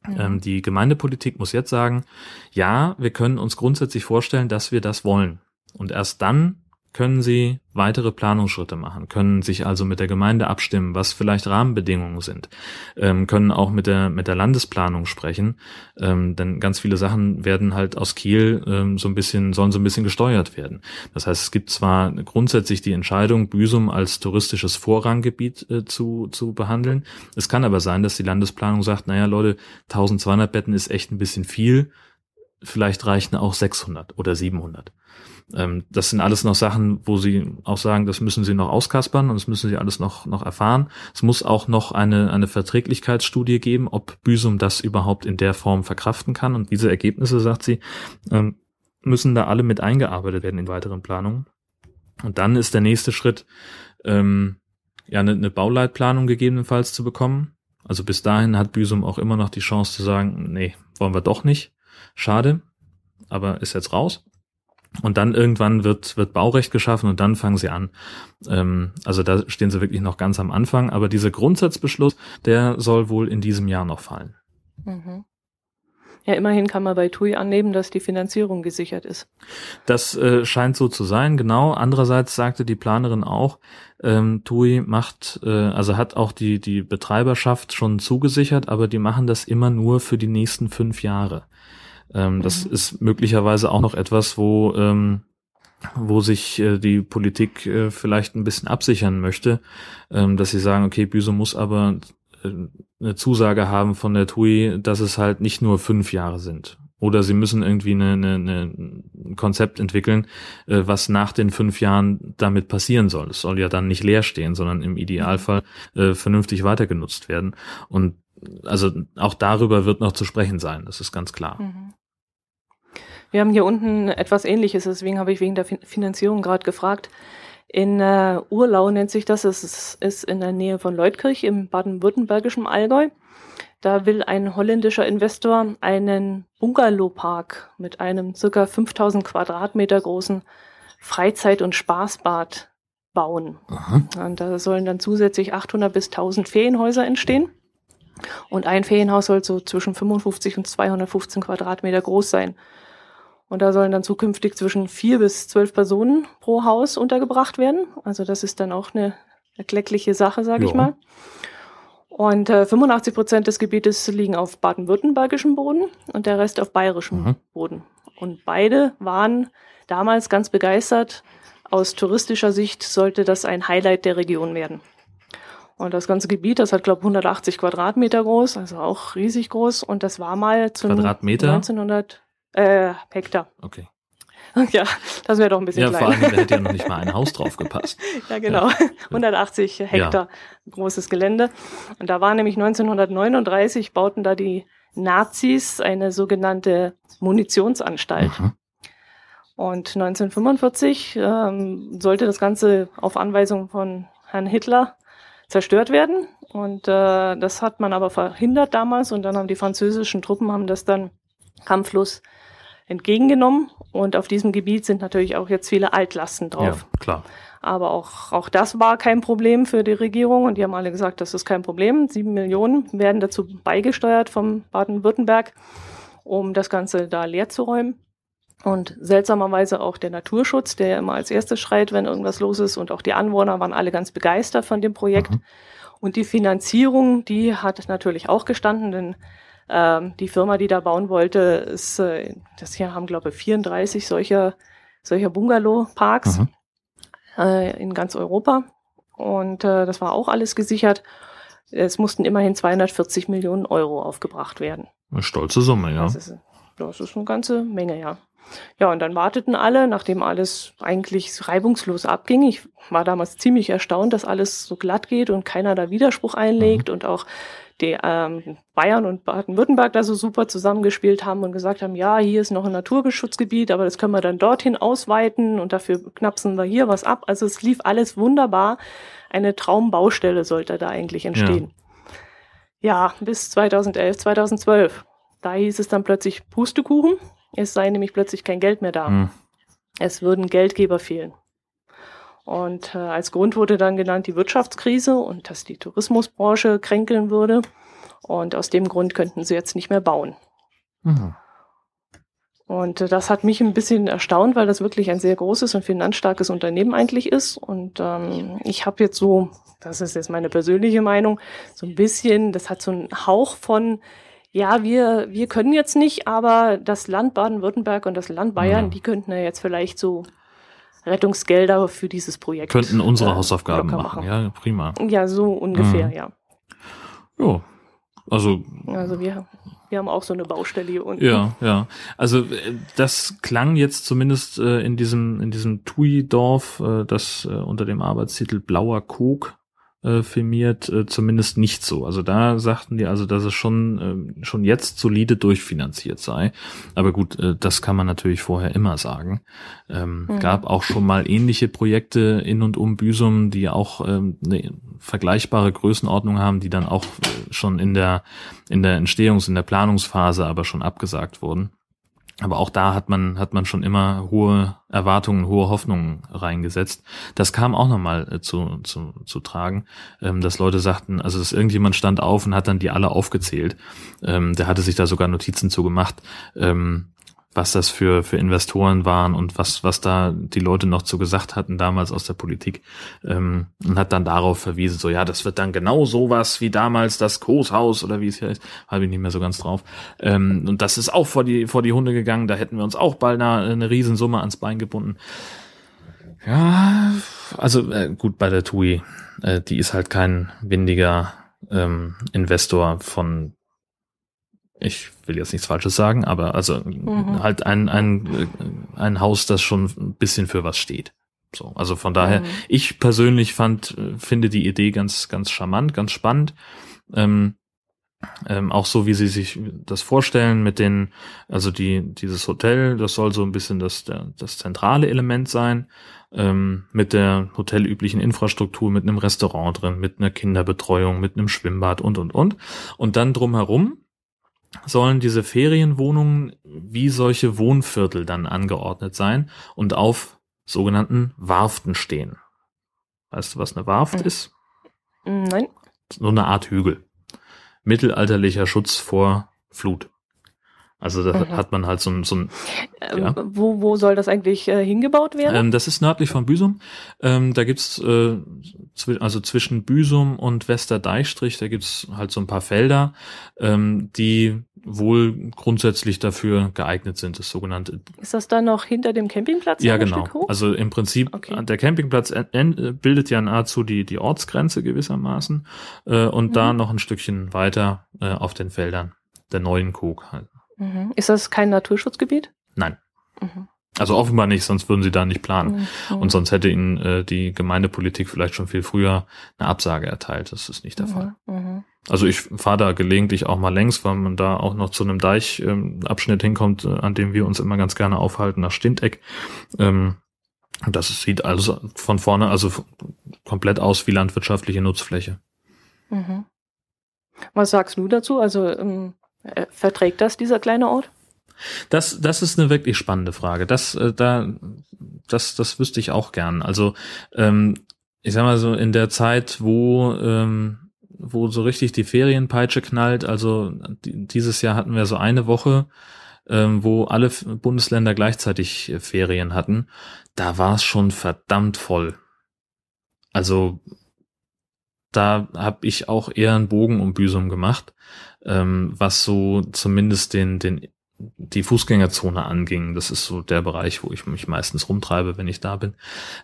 Mhm. Ähm, die Gemeindepolitik muss jetzt sagen, ja, wir können uns grundsätzlich vorstellen, dass wir das wollen. Und erst dann können sie weitere Planungsschritte machen, können sich also mit der Gemeinde abstimmen, was vielleicht Rahmenbedingungen sind, ähm, können auch mit der mit der Landesplanung sprechen, ähm, denn ganz viele Sachen werden halt aus Kiel ähm, so ein bisschen sollen so ein bisschen gesteuert werden. Das heißt, es gibt zwar grundsätzlich die Entscheidung, Büsum als touristisches Vorranggebiet äh, zu zu behandeln. Es kann aber sein, dass die Landesplanung sagt, naja Leute, 1200 Betten ist echt ein bisschen viel, vielleicht reichen auch 600 oder 700. Ähm, das sind alles noch Sachen, wo sie auch sagen, das müssen sie noch auskaspern und das müssen sie alles noch, noch erfahren. Es muss auch noch eine, eine Verträglichkeitsstudie geben, ob Büsum das überhaupt in der Form verkraften kann. Und diese Ergebnisse, sagt sie, ähm, müssen da alle mit eingearbeitet werden in weiteren Planungen. Und dann ist der nächste Schritt, ähm, ja, eine, eine Bauleitplanung gegebenenfalls zu bekommen. Also bis dahin hat Büsum auch immer noch die Chance zu sagen, nee, wollen wir doch nicht. Schade, aber ist jetzt raus. Und dann irgendwann wird, wird Baurecht geschaffen und dann fangen sie an. Ähm, also da stehen sie wirklich noch ganz am Anfang. Aber dieser Grundsatzbeschluss, der soll wohl in diesem Jahr noch fallen. Mhm. Ja, immerhin kann man bei TUI annehmen, dass die Finanzierung gesichert ist. Das äh, scheint so zu sein, genau. Andererseits sagte die Planerin auch, ähm, TUI macht, äh, also hat auch die, die Betreiberschaft schon zugesichert, aber die machen das immer nur für die nächsten fünf Jahre. Ähm, mhm. Das ist möglicherweise auch noch etwas, wo, ähm, wo sich äh, die Politik äh, vielleicht ein bisschen absichern möchte, ähm, dass sie sagen, okay, Büso muss aber eine Zusage haben von der TUI, dass es halt nicht nur fünf Jahre sind. Oder sie müssen irgendwie eine, eine, eine ein Konzept entwickeln, äh, was nach den fünf Jahren damit passieren soll. Es soll ja dann nicht leer stehen, sondern im Idealfall äh, vernünftig weitergenutzt werden. Und also auch darüber wird noch zu sprechen sein, das ist ganz klar. Mhm. Wir haben hier unten etwas Ähnliches, deswegen habe ich wegen der Finanzierung gerade gefragt. In äh, Urlau nennt sich das, es ist in der Nähe von Leutkirch im baden-württembergischen Allgäu. Da will ein holländischer Investor einen Bungalowpark mit einem circa 5000 Quadratmeter großen Freizeit- und Spaßbad bauen. Aha. Und da sollen dann zusätzlich 800 bis 1000 Ferienhäuser entstehen. Und ein Ferienhaus soll so zwischen 55 und 215 Quadratmeter groß sein. Und da sollen dann zukünftig zwischen vier bis zwölf Personen pro Haus untergebracht werden. Also das ist dann auch eine erkleckliche Sache, sage ich mal. Und äh, 85 Prozent des Gebietes liegen auf baden-württembergischem Boden und der Rest auf bayerischem mhm. Boden. Und beide waren damals ganz begeistert. Aus touristischer Sicht sollte das ein Highlight der Region werden. Und das ganze Gebiet, das hat, glaube ich, 180 Quadratmeter groß, also auch riesig groß. Und das war mal zu Quadratmeter? 1900 äh, Hektar. Okay. [laughs] Ja, das wäre doch ein bisschen ja, klein. Ja, vor allem, da hätte ja noch nicht mal ein Haus [laughs] drauf gepasst. ja, genau. Ja. [laughs] 180 Hektar ja. großes Gelände. Und da war nämlich 1939, bauten da die Nazis eine sogenannte Munitionsanstalt. Mhm. Und 1945 ähm, sollte das Ganze auf Anweisung von Herrn Hitler zerstört werden. Und äh, das hat man aber verhindert damals. Und dann haben die französischen Truppen haben das dann kampflos entgegengenommen. Und auf diesem Gebiet sind natürlich auch jetzt viele Altlasten drauf. Ja, klar. Aber auch, auch das war kein Problem für die Regierung und die haben alle gesagt, das ist kein Problem. Sieben Millionen werden dazu beigesteuert vom Baden-Württemberg, um das Ganze da leer zu räumen. Und seltsamerweise auch der Naturschutz, der ja immer als erstes schreit, wenn irgendwas los ist. Und auch die Anwohner waren alle ganz begeistert von dem Projekt. Mhm. Und die Finanzierung, die hat natürlich auch gestanden, denn ähm, die Firma, die da bauen wollte, ist, äh, das hier haben, glaube ich, 34 solcher, solcher Bungalow-Parks mhm. äh, in ganz Europa. Und äh, das war auch alles gesichert. Es mussten immerhin 240 Millionen Euro aufgebracht werden. Eine stolze Summe, ja. Das ist, das ist eine ganze Menge, ja. Ja, und dann warteten alle, nachdem alles eigentlich reibungslos abging. Ich war damals ziemlich erstaunt, dass alles so glatt geht und keiner da Widerspruch einlegt mhm. und auch die ähm, Bayern und Baden-Württemberg da so super zusammengespielt haben und gesagt haben, ja, hier ist noch ein Naturschutzgebiet, aber das können wir dann dorthin ausweiten und dafür knapsen wir hier was ab. Also es lief alles wunderbar. Eine Traumbaustelle sollte da eigentlich entstehen. Ja, ja bis 2011, 2012. Da hieß es dann plötzlich Pustekuchen. Es sei nämlich plötzlich kein Geld mehr da. Hm. Es würden Geldgeber fehlen. Und äh, als Grund wurde dann genannt die Wirtschaftskrise und dass die Tourismusbranche kränkeln würde. Und aus dem Grund könnten sie jetzt nicht mehr bauen. Mhm. Und äh, das hat mich ein bisschen erstaunt, weil das wirklich ein sehr großes und finanzstarkes Unternehmen eigentlich ist. Und ähm, ich habe jetzt so, das ist jetzt meine persönliche Meinung, so ein bisschen, das hat so einen Hauch von, ja, wir, wir können jetzt nicht, aber das Land Baden-Württemberg und das Land Bayern, mhm. die könnten ja jetzt vielleicht so Rettungsgelder für dieses Projekt. Könnten unsere äh, Hausaufgaben machen. machen. Ja, prima. Ja, so ungefähr, mhm. ja. Ja, also. Also wir, wir haben auch so eine Baustelle hier unten. Ja, ja. Also äh, das klang jetzt zumindest äh, in diesem in diesem TUI-Dorf, äh, das äh, unter dem Arbeitstitel Blauer Kog äh, firmiert, äh, zumindest nicht so. Also da sagten die also, dass es schon, äh, schon jetzt solide durchfinanziert sei. Aber gut, äh, das kann man natürlich vorher immer sagen. Ähm, mhm. Gab auch schon mal ähnliche Projekte in und um Büsum, die auch ähm, eine vergleichbare Größenordnung haben, die dann auch äh, schon in der, in der Entstehungs-, in der Planungsphase aber schon abgesagt wurden. Aber auch da hat man, hat man schon immer hohe Erwartungen, hohe Hoffnungen reingesetzt. Das kam auch nochmal äh, zu, zu, zu tragen, ähm, dass Leute sagten, also dass irgendjemand stand auf und hat dann die alle aufgezählt. Ähm, der hatte sich da sogar Notizen zu gemacht. Was das für, für Investoren waren und was, was da die Leute noch zu gesagt hatten damals aus der Politik ähm, und hat dann darauf verwiesen, so ja, das wird dann genau sowas wie damals das Koshaus oder wie es heißt, habe ich nicht mehr so ganz drauf. Ähm, und das ist auch vor die, vor die Hunde gegangen, da hätten wir uns auch bald eine, eine Riesensumme ans Bein gebunden. Ja, also äh, gut, bei der TUI, äh, die ist halt kein windiger ähm, Investor von ich will jetzt nichts Falsches sagen, aber also mhm. halt ein, ein, ein Haus, das schon ein bisschen für was steht. So, also von daher, mhm. ich persönlich fand, finde die Idee ganz, ganz charmant, ganz spannend. Ähm, ähm, auch so, wie sie sich das vorstellen mit den, also die, dieses Hotel, das soll so ein bisschen das, der, das zentrale Element sein, ähm, mit der hotelüblichen Infrastruktur, mit einem Restaurant drin, mit einer Kinderbetreuung, mit einem Schwimmbad und, und, und. Und dann drumherum sollen diese Ferienwohnungen wie solche Wohnviertel dann angeordnet sein und auf sogenannten Warften stehen. Weißt du, was eine Warft mhm. ist? Nein. So eine Art Hügel. Mittelalterlicher Schutz vor Flut. Also da mhm. hat man halt so ein, so ein ähm, ja. wo, wo soll das eigentlich äh, hingebaut werden? Ähm, das ist nördlich von Büsum. Ähm, da gibt's äh, zwi also zwischen Büsum und Westerdeichstrich, da gibt's halt so ein paar Felder, ähm, die wohl grundsätzlich dafür geeignet sind, das sogenannte. Ist das dann noch hinter dem Campingplatz? Ja, genau. Also im Prinzip, okay. der Campingplatz bildet ja nahezu die, die Ortsgrenze gewissermaßen äh, und mhm. da noch ein Stückchen weiter äh, auf den Feldern der neuen Kog halt. Mhm. Ist das kein Naturschutzgebiet? Nein. Mhm. Also offenbar nicht, sonst würden sie da nicht planen. Mhm. Und sonst hätte ihnen äh, die Gemeindepolitik vielleicht schon viel früher eine Absage erteilt. Das ist nicht der mhm. Fall. Mhm. Also ich fahre da gelegentlich auch mal längs, weil man da auch noch zu einem Deichabschnitt ähm, hinkommt, äh, an dem wir uns immer ganz gerne aufhalten, nach Stinteck. Ähm, das sieht also von vorne also komplett aus wie landwirtschaftliche Nutzfläche. Mhm. Was sagst du dazu? Also ähm, äh, verträgt das dieser kleine Ort? Das, das ist eine wirklich spannende Frage. Das, äh, da, das, das wüsste ich auch gern. Also, ähm, ich sag mal so, in der Zeit, wo, ähm, wo so richtig die Ferienpeitsche knallt, also dieses Jahr hatten wir so eine Woche, ähm, wo alle Bundesländer gleichzeitig äh, Ferien hatten, da war es schon verdammt voll. Also da habe ich auch eher einen Bogen um Büsum gemacht ähm, was so zumindest den, den, die Fußgängerzone anging. Das ist so der Bereich, wo ich mich meistens rumtreibe, wenn ich da bin.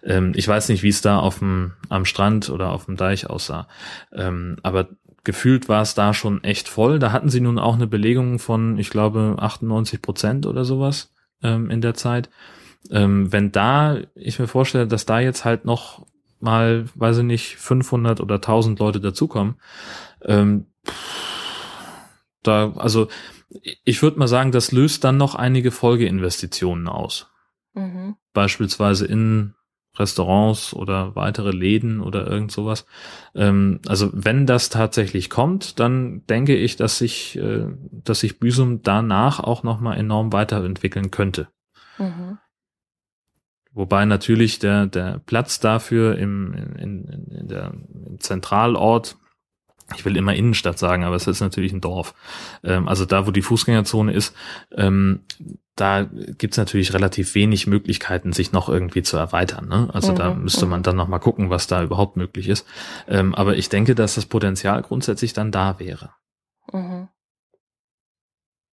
Ähm, ich weiß nicht, wie es da auf dem, am Strand oder auf dem Deich aussah. Ähm, aber gefühlt war es da schon echt voll. Da hatten sie nun auch eine Belegung von, ich glaube, 98 Prozent oder sowas ähm, in der Zeit. Ähm, wenn da, ich mir vorstelle, dass da jetzt halt noch mal, weiß ich nicht, 500 oder 1000 Leute dazukommen, ähm, pff, da, also ich würde mal sagen, das löst dann noch einige Folgeinvestitionen aus. Mhm. Beispielsweise in Restaurants oder weitere Läden oder irgend sowas. Ähm, also wenn das tatsächlich kommt, dann denke ich, dass sich, äh, dass sich Büsum danach auch nochmal enorm weiterentwickeln könnte. Mhm. Wobei natürlich der, der Platz dafür im, in, in, in der, im Zentralort ich will immer Innenstadt sagen, aber es ist natürlich ein Dorf. Ähm, also da, wo die Fußgängerzone ist, ähm, da gibt's natürlich relativ wenig Möglichkeiten, sich noch irgendwie zu erweitern. Ne? Also mhm, da müsste man dann noch mal gucken, was da überhaupt möglich ist. Ähm, aber ich denke, dass das Potenzial grundsätzlich dann da wäre. Mhm.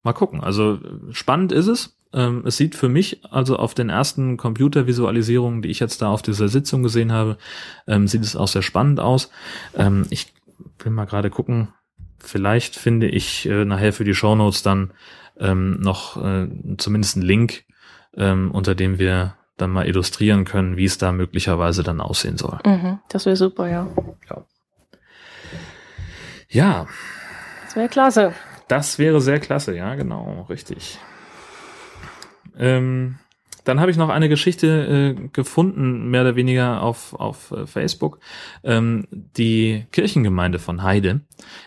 Mal gucken. Also spannend ist es. Ähm, es sieht für mich, also auf den ersten Computervisualisierungen, die ich jetzt da auf dieser Sitzung gesehen habe, ähm, sieht es auch sehr spannend aus. Ähm, ich will mal gerade gucken. Vielleicht finde ich äh, nachher für die Shownotes dann ähm, noch äh, zumindest einen Link, ähm, unter dem wir dann mal illustrieren können, wie es da möglicherweise dann aussehen soll. Mhm, das wäre super, ja. Ja. Ja. Das wäre klasse. Das wäre sehr klasse, ja, genau, richtig. Ähm, dann habe ich noch eine Geschichte äh, gefunden, mehr oder weniger auf, auf äh, Facebook. Ähm, die Kirchengemeinde von Heide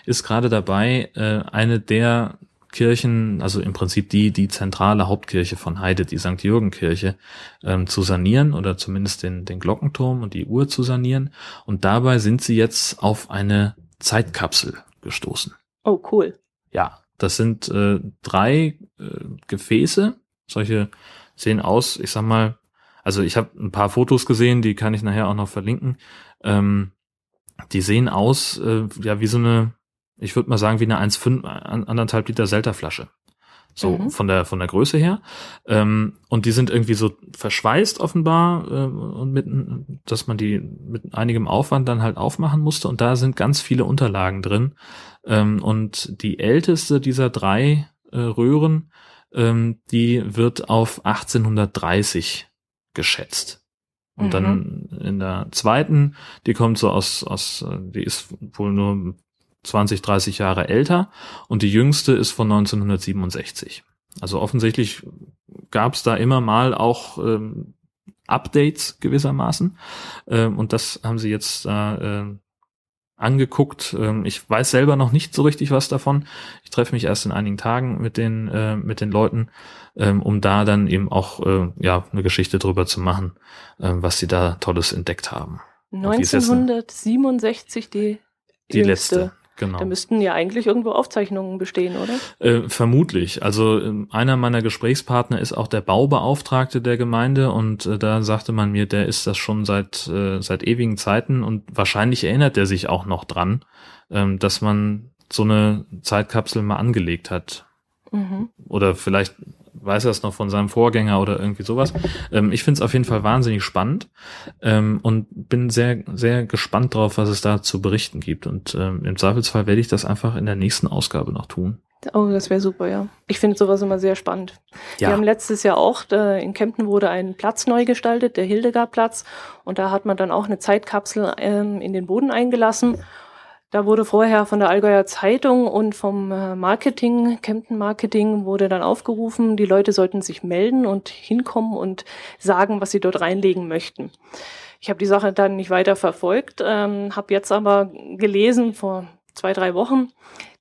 ist gerade dabei, äh, eine der Hauptkirchen, also im Prinzip die, die zentrale Hauptkirche von Heide, die St. Jürgen-Kirche, ähm, zu sanieren oder zumindest den, den Glockenturm und die Uhr zu sanieren. Und dabei sind sie jetzt auf eine Zeitkapsel gestoßen. Oh, cool. Ja, das sind äh, drei äh, Gefäße. Solche sehen aus, ich sag mal, also ich habe ein paar Fotos gesehen, die kann ich nachher auch noch verlinken. Ähm, die sehen aus, äh, ja, wie so eine, ich würde mal sagen, wie eine 1,5, anderthalb Liter Selterflasche. So mhm. von der von der Größe her. Ähm, und die sind irgendwie so verschweißt offenbar äh, und mit, dass man die mit einigem Aufwand dann halt aufmachen musste. Und da sind ganz viele Unterlagen drin. Ähm, und die älteste dieser drei äh, Röhren, ähm, die wird auf 1830 geschätzt. Und mhm. dann in der zweiten, die kommt so aus, aus, die ist wohl nur 20, 30 Jahre älter und die jüngste ist von 1967. Also offensichtlich gab es da immer mal auch ähm, Updates gewissermaßen ähm, und das haben sie jetzt da äh, angeguckt. Ähm, ich weiß selber noch nicht so richtig was davon. Ich treffe mich erst in einigen Tagen mit den äh, mit den Leuten, ähm, um da dann eben auch äh, ja eine Geschichte drüber zu machen, äh, was sie da Tolles entdeckt haben. 1967 die die letzte. Genau. Da müssten ja eigentlich irgendwo Aufzeichnungen bestehen, oder? Äh, vermutlich. Also äh, einer meiner Gesprächspartner ist auch der Baubeauftragte der Gemeinde und äh, da sagte man mir, der ist das schon seit äh, seit ewigen Zeiten und wahrscheinlich erinnert er sich auch noch dran, ähm, dass man so eine Zeitkapsel mal angelegt hat. Mhm. Oder vielleicht weiß er es noch von seinem Vorgänger oder irgendwie sowas. Ähm, ich finde es auf jeden Fall wahnsinnig spannend ähm, und bin sehr, sehr gespannt drauf, was es da zu berichten gibt. Und ähm, im Zweifelsfall werde ich das einfach in der nächsten Ausgabe noch tun. Oh, das wäre super, ja. Ich finde sowas immer sehr spannend. Ja. Wir haben letztes Jahr auch, da in Kempten wurde ein Platz neu gestaltet, der Hildegard-Platz. Und da hat man dann auch eine Zeitkapsel ähm, in den Boden eingelassen. Da wurde vorher von der Allgäuer Zeitung und vom äh, Marketing, Kempten Marketing, wurde dann aufgerufen, die Leute sollten sich melden und hinkommen und sagen, was sie dort reinlegen möchten. Ich habe die Sache dann nicht weiter verfolgt, ähm, habe jetzt aber gelesen vor zwei, drei Wochen,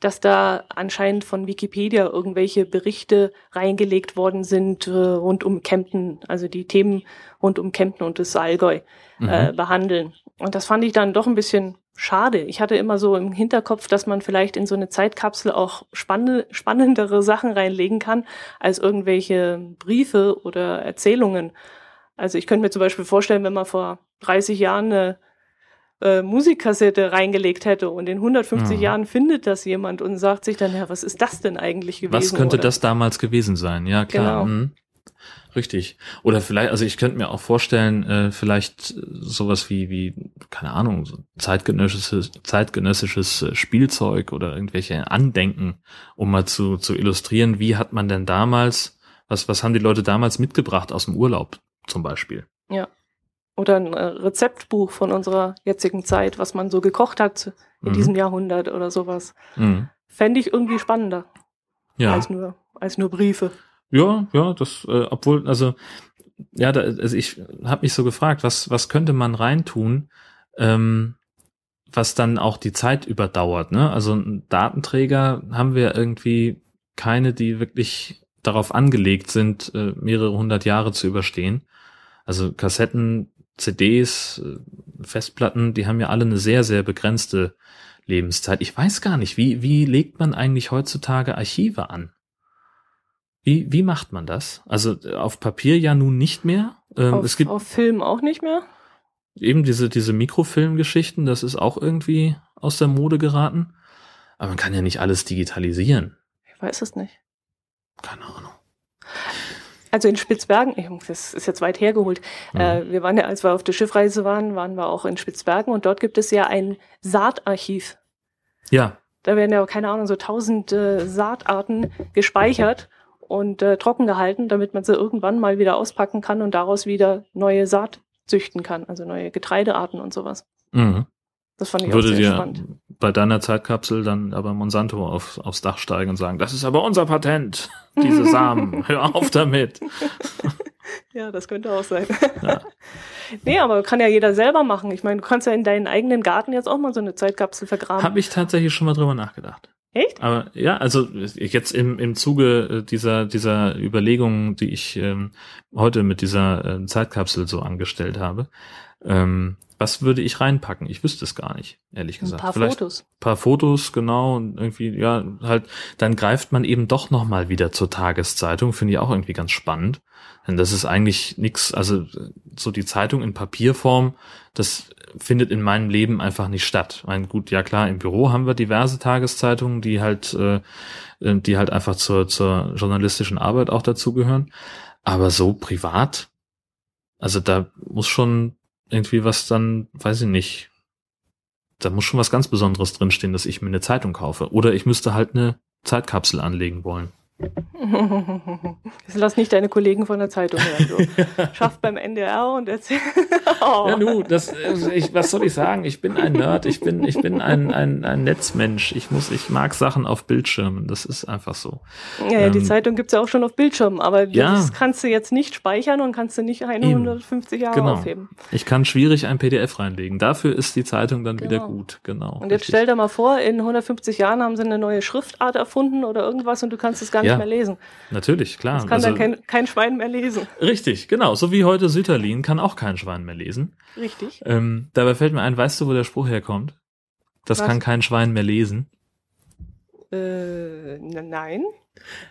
dass da anscheinend von Wikipedia irgendwelche Berichte reingelegt worden sind äh, rund um Kempten, also die Themen rund um Kempten und das Allgäu äh, mhm. behandeln. Und das fand ich dann doch ein bisschen schade. Ich hatte immer so im Hinterkopf, dass man vielleicht in so eine Zeitkapsel auch spannende, spannendere Sachen reinlegen kann als irgendwelche Briefe oder Erzählungen. Also ich könnte mir zum Beispiel vorstellen, wenn man vor 30 Jahren eine äh, Musikkassette reingelegt hätte und in 150 mhm. Jahren findet das jemand und sagt sich dann, ja, was ist das denn eigentlich gewesen? Was könnte oder? das damals gewesen sein? Ja, klar. Genau. Mhm. Richtig. Oder vielleicht, also ich könnte mir auch vorstellen, äh, vielleicht sowas wie, wie, keine Ahnung, so zeitgenössisches, zeitgenössisches äh, Spielzeug oder irgendwelche Andenken, um mal zu, zu illustrieren, wie hat man denn damals, was, was haben die Leute damals mitgebracht aus dem Urlaub zum Beispiel? Ja. Oder ein äh, Rezeptbuch von unserer jetzigen Zeit, was man so gekocht hat in mhm. diesem Jahrhundert oder sowas. Mhm. Fände ich irgendwie spannender. Ja. Als nur, als nur Briefe. Ja, ja, das, äh, obwohl, also, ja, da, also ich habe mich so gefragt, was, was könnte man reintun, ähm, was dann auch die Zeit überdauert, ne? Also Datenträger haben wir irgendwie keine, die wirklich darauf angelegt sind, äh, mehrere hundert Jahre zu überstehen. Also Kassetten, CDs, äh, Festplatten, die haben ja alle eine sehr, sehr begrenzte Lebenszeit. Ich weiß gar nicht, wie, wie legt man eigentlich heutzutage Archive an? Wie, wie macht man das? Also auf Papier ja nun nicht mehr. Ähm, auf, es gibt auf Film auch nicht mehr. Eben diese, diese Mikrofilmgeschichten, das ist auch irgendwie aus der Mode geraten. Aber man kann ja nicht alles digitalisieren. Ich weiß es nicht. Keine Ahnung. Also in Spitzbergen, das ist jetzt weit hergeholt. Mhm. Äh, wir waren ja, als wir auf der Schiffreise waren, waren wir auch in Spitzbergen und dort gibt es ja ein Saatarchiv. Ja. Da werden ja, keine Ahnung, so tausend äh, Saatarten gespeichert und äh, trocken gehalten, damit man sie irgendwann mal wieder auspacken kann und daraus wieder neue Saat züchten kann, also neue Getreidearten und sowas. Mhm. Das fand ich Würde auch sehr dir spannend. Bei deiner Zeitkapsel dann aber Monsanto auf, aufs Dach steigen und sagen, das ist aber unser Patent, diese Samen, [laughs] hör auf damit. [laughs] ja, das könnte auch sein. Ja. [laughs] nee, aber kann ja jeder selber machen. Ich meine, du kannst ja in deinen eigenen Garten jetzt auch mal so eine Zeitkapsel vergraben. Habe ich tatsächlich schon mal drüber nachgedacht. Echt? Aber ja, also jetzt im, im Zuge dieser, dieser Überlegungen, die ich ähm, heute mit dieser äh, Zeitkapsel so angestellt habe, ähm, was würde ich reinpacken? Ich wüsste es gar nicht, ehrlich gesagt. Ein paar Vielleicht Fotos. paar Fotos, genau, und irgendwie, ja, halt, dann greift man eben doch nochmal wieder zur Tageszeitung, finde ich auch irgendwie ganz spannend. Denn das ist eigentlich nix, also so die Zeitung in Papierform, das findet in meinem Leben einfach nicht statt. Ich meine, gut, ja klar, im Büro haben wir diverse Tageszeitungen, die halt, äh, die halt einfach zur, zur journalistischen Arbeit auch dazugehören. Aber so privat, also da muss schon irgendwie was dann, weiß ich nicht, da muss schon was ganz Besonderes drinstehen, dass ich mir eine Zeitung kaufe. Oder ich müsste halt eine Zeitkapsel anlegen wollen. [laughs] Das lass nicht deine Kollegen von der Zeitung hören. Du [laughs] schaff beim NDR und erzähl. [laughs] Oh. Ja, nu, das, also ich, was soll ich sagen? Ich bin ein Nerd, ich bin, ich bin ein, ein, ein Netzmensch. Ich muss, ich mag Sachen auf Bildschirmen. Das ist einfach so. Ja, ja die Ähm, Zeitung gibt's ja auch schon auf Bildschirmen, aber Ja. das kannst du jetzt nicht speichern und kannst du nicht 150 Jahre Genau. aufheben. Ich kann schwierig ein PDF reinlegen. Dafür ist die Zeitung dann wieder Genau. gut. Genau. Und jetzt richtig. stell dir mal vor, in 150 Jahren haben sie eine neue Schriftart erfunden oder irgendwas und du kannst es gar nicht Ja. mehr lesen. Natürlich, klar. Das kann Also, dann kein, kein Schwein mehr lesen. richtig, genau. So wie heute Sütterlin kann auch kein Schwein mehr lesen. Richtig. Ähm, dabei fällt mir ein, weißt du, wo der Spruch herkommt? Das Was? kann kein Schwein mehr lesen. Äh, nein.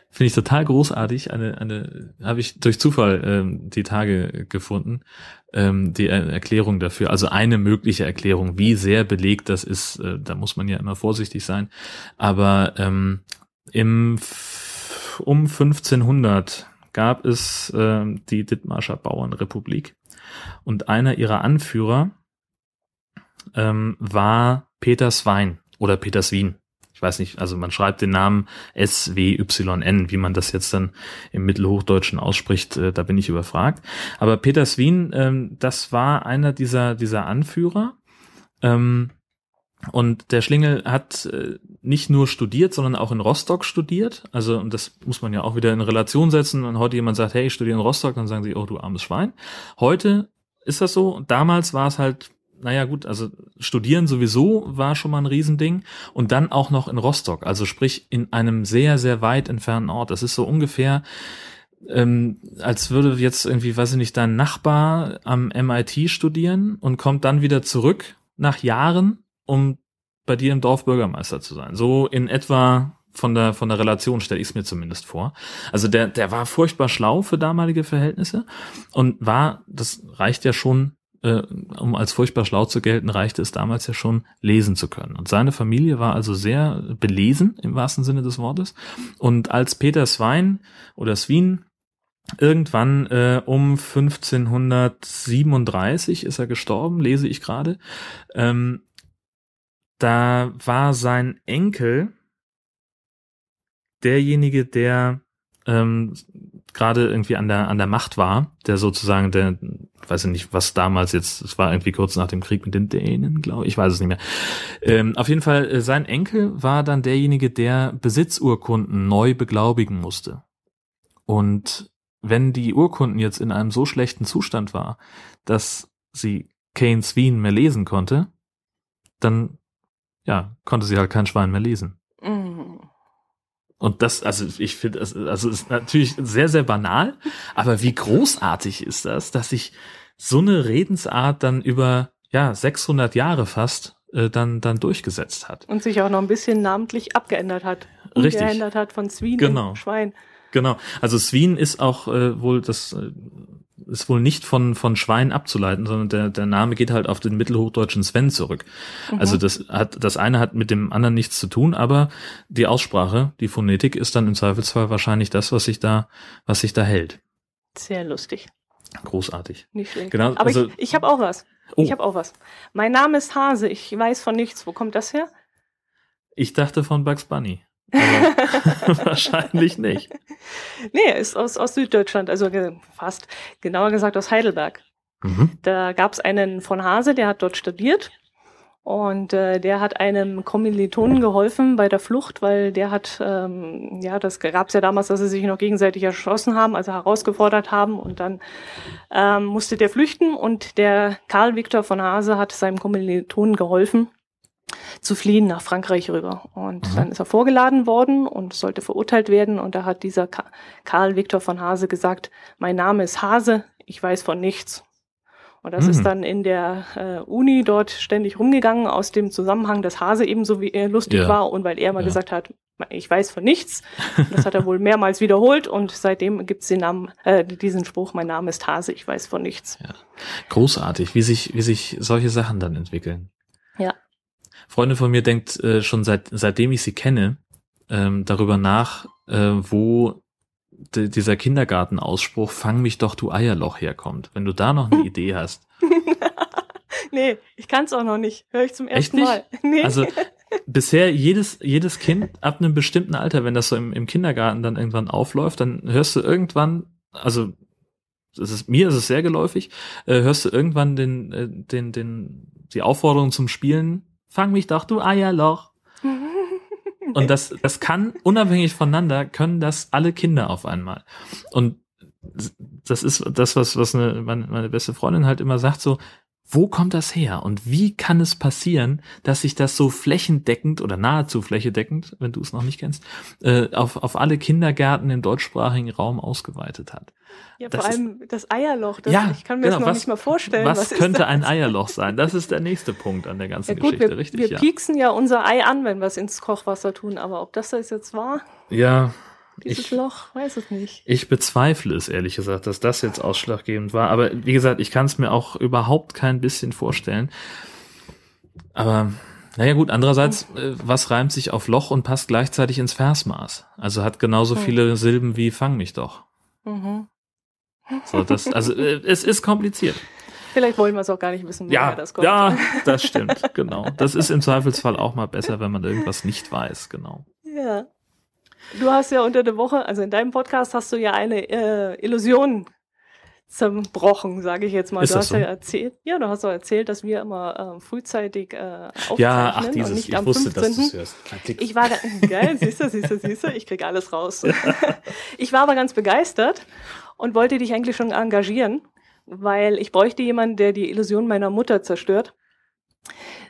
Finde ich total großartig. Eine, eine habe ich durch Zufall ähm, die Tage gefunden. Ähm, die Er- Erklärung dafür, also eine mögliche Erklärung, wie sehr belegt das ist, äh, da muss man ja immer vorsichtig sein. Aber ähm, im um 1500 gab es ähm, die Dithmarscher Bauernrepublik und einer ihrer Anführer ähm, war Peter Svein oder Peter Swin. Ich weiß nicht, also man schreibt den Namen S-W-Y-N, wie man das jetzt dann im Mittelhochdeutschen ausspricht, äh, da bin ich überfragt. Aber Peter Swin, ähm, das war einer dieser, dieser Anführer. Ähm, und der Schlingel hat äh, nicht nur studiert, sondern auch in Rostock studiert. Also, und das muss man ja auch wieder in Relation setzen. Wenn heute jemand sagt, hey, ich studiere in Rostock, dann sagen sie, oh, du armes Schwein. Heute ist das so. Damals war es halt, naja gut, also studieren sowieso war schon mal ein Riesending. Und dann auch noch in Rostock. Also sprich in einem sehr, sehr weit entfernten Ort. Das ist so ungefähr, ähm, als würde jetzt irgendwie, weiß ich nicht, dein Nachbar am MIT studieren und kommt dann wieder zurück nach Jahren, um bei dir im Dorf Bürgermeister zu sein. So in etwa von der von der Relation stelle ich es mir zumindest vor. Also der der war furchtbar schlau für damalige Verhältnisse und war, das reicht ja schon, äh, um als furchtbar schlau zu gelten, reichte es damals ja schon lesen zu können. Und seine Familie war also sehr belesen im wahrsten Sinne des Wortes. Und als Peter Svein oder Swin irgendwann äh, um 1537 ist er gestorben, lese ich gerade. Ähm, da war sein Enkel derjenige, der ähm, gerade irgendwie an der an der Macht war, der sozusagen der weiß ich nicht, was damals jetzt, es war irgendwie kurz nach dem Krieg mit den Dänen, glaube ich, ich weiß es nicht mehr. Ähm, auf jeden Fall, äh, sein Enkel war dann derjenige, der Besitzurkunden neu beglaubigen musste. Und wenn die Urkunden jetzt in einem so schlechten Zustand war, dass sie Keynes Wien mehr lesen konnte, dann ja, konnte sie halt kein Schwein mehr lesen. Mhm. Und das, also ich finde, also ist natürlich sehr, sehr banal, aber wie großartig ist das, dass sich so eine Redensart dann über ja 600 Jahre fast äh, dann dann durchgesetzt hat. Und sich auch noch ein bisschen namentlich abgeändert hat. Richtig. Umgeändert hat von Zwien Genau. in Schwein. Genau. Also Swin ist auch äh, wohl das äh, ist wohl nicht von von Schwein abzuleiten, sondern der der Name geht halt auf den mittelhochdeutschen Sven zurück. Also das hat das eine hat mit dem anderen nichts zu tun, aber die Aussprache, die Phonetik ist dann im Zweifelsfall wahrscheinlich das, was sich da was sich da hält. Sehr lustig. Großartig. Nicht schlecht. Genau, Aber also- ich, ich habe auch was. Oh. Ich habe auch was. Mein Name ist Hase. Ich weiß von nichts. Wo kommt das her? Ich dachte von Bugs Bunny. Aber [laughs] wahrscheinlich nicht. Nee, er ist aus, aus Süddeutschland, also ge fast genauer gesagt aus Heidelberg. Mhm. Da gab es einen von Hase, der hat dort studiert und äh, der hat einem Kommilitonen geholfen bei der Flucht, weil der hat, ähm, ja, das gab es ja damals, dass sie sich noch gegenseitig erschossen haben, also herausgefordert haben und dann ähm, musste der flüchten und der Karl Viktor von Hase hat seinem Kommilitonen geholfen zu fliehen nach Frankreich rüber. Und Mhm. dann ist er vorgeladen worden und sollte verurteilt werden. Und da hat dieser Ka Karl Viktor von Hase gesagt, mein Name ist Hase, ich weiß von nichts. Und das Mhm. ist dann in der äh, Uni dort ständig rumgegangen, aus dem Zusammenhang, dass Hase ebenso wie er lustig Ja. war und weil er mal Ja. gesagt hat, ich weiß von nichts. Und das hat er wohl mehrmals wiederholt und seitdem gibt es den Namen, äh, diesen Spruch, mein Name ist Hase, ich weiß von nichts. Großartig, wie sich, wie sich solche Sachen dann entwickeln. Freundin von mir denkt äh, schon seit, seitdem ich sie kenne, ähm, darüber nach, äh, wo di- dieser Kindergartenausspruch, fang mich doch, du Eierloch herkommt. Wenn du da noch eine [laughs] Idee hast. [laughs] Nee, ich kann es auch noch nicht. Höre ich zum ersten? Mal. [laughs] Nee. Also bisher jedes, jedes Kind ab einem bestimmten Alter, wenn das so im, im Kindergarten dann irgendwann aufläuft, dann hörst du irgendwann, also es ist, mir ist es sehr geläufig, äh, hörst du irgendwann den, äh, den, den, die Aufforderung zum Spielen, fang mich doch, du Eierloch. [laughs] Und das, das kann, unabhängig voneinander, können das alle Kinder auf einmal. Und das ist das, was, was eine, meine, meine beste Freundin halt immer sagt, so, wo kommt das her? Und wie kann es passieren, dass sich das so flächendeckend oder nahezu flächendeckend, wenn du es noch nicht kennst, äh, auf, auf alle Kindergärten im deutschsprachigen Raum ausgeweitet hat? ja, das vor ist- allem das Eierloch. Das, Ja, ich kann mir genau, das noch was- nicht mal vorstellen. Was, ist könnte ein Eierloch sein? Das ist der nächste Punkt an der ganzen Ja gut, Geschichte, wir, richtig? wir ja. pieksen ja unser Ei an, wenn wir es ins Kochwasser tun, aber ob das das jetzt war, ja, dieses ich, Loch, weiß es nicht. Ich bezweifle es ehrlich gesagt, dass das jetzt ausschlaggebend war. Aber wie gesagt, ich kann es mir auch überhaupt kein bisschen vorstellen. Aber naja gut, andererseits, äh, was reimt sich auf Loch und passt gleichzeitig ins Versmaß? Also hat genauso Hm. viele Silben wie Fang mich doch. Mhm. So, das, also äh, es ist kompliziert. Vielleicht wollen wir es auch gar nicht wissen, woher Ja, das kommt. ja, [laughs] das stimmt, genau. Das ist im Zweifelsfall auch mal besser, wenn man irgendwas nicht weiß, genau. Ja. Du hast ja unter der Woche, also in deinem Podcast hast du ja eine äh, Illusion zerbrochen, sage ich jetzt mal. Ist du hast so? ja erzählt, ja, du hast doch erzählt, dass wir immer äh, frühzeitig äh, aufzeichnen Ja, ach und dieses, nicht ich am wusste, dass 15. du es hörst. Klick. Ich war da, [laughs] geil, siehst du, siehst du, siehst du, ich krieg alles raus. [laughs] Ich war aber ganz begeistert und wollte dich eigentlich schon engagieren, weil ich bräuchte jemanden, der die Illusion meiner Mutter zerstört.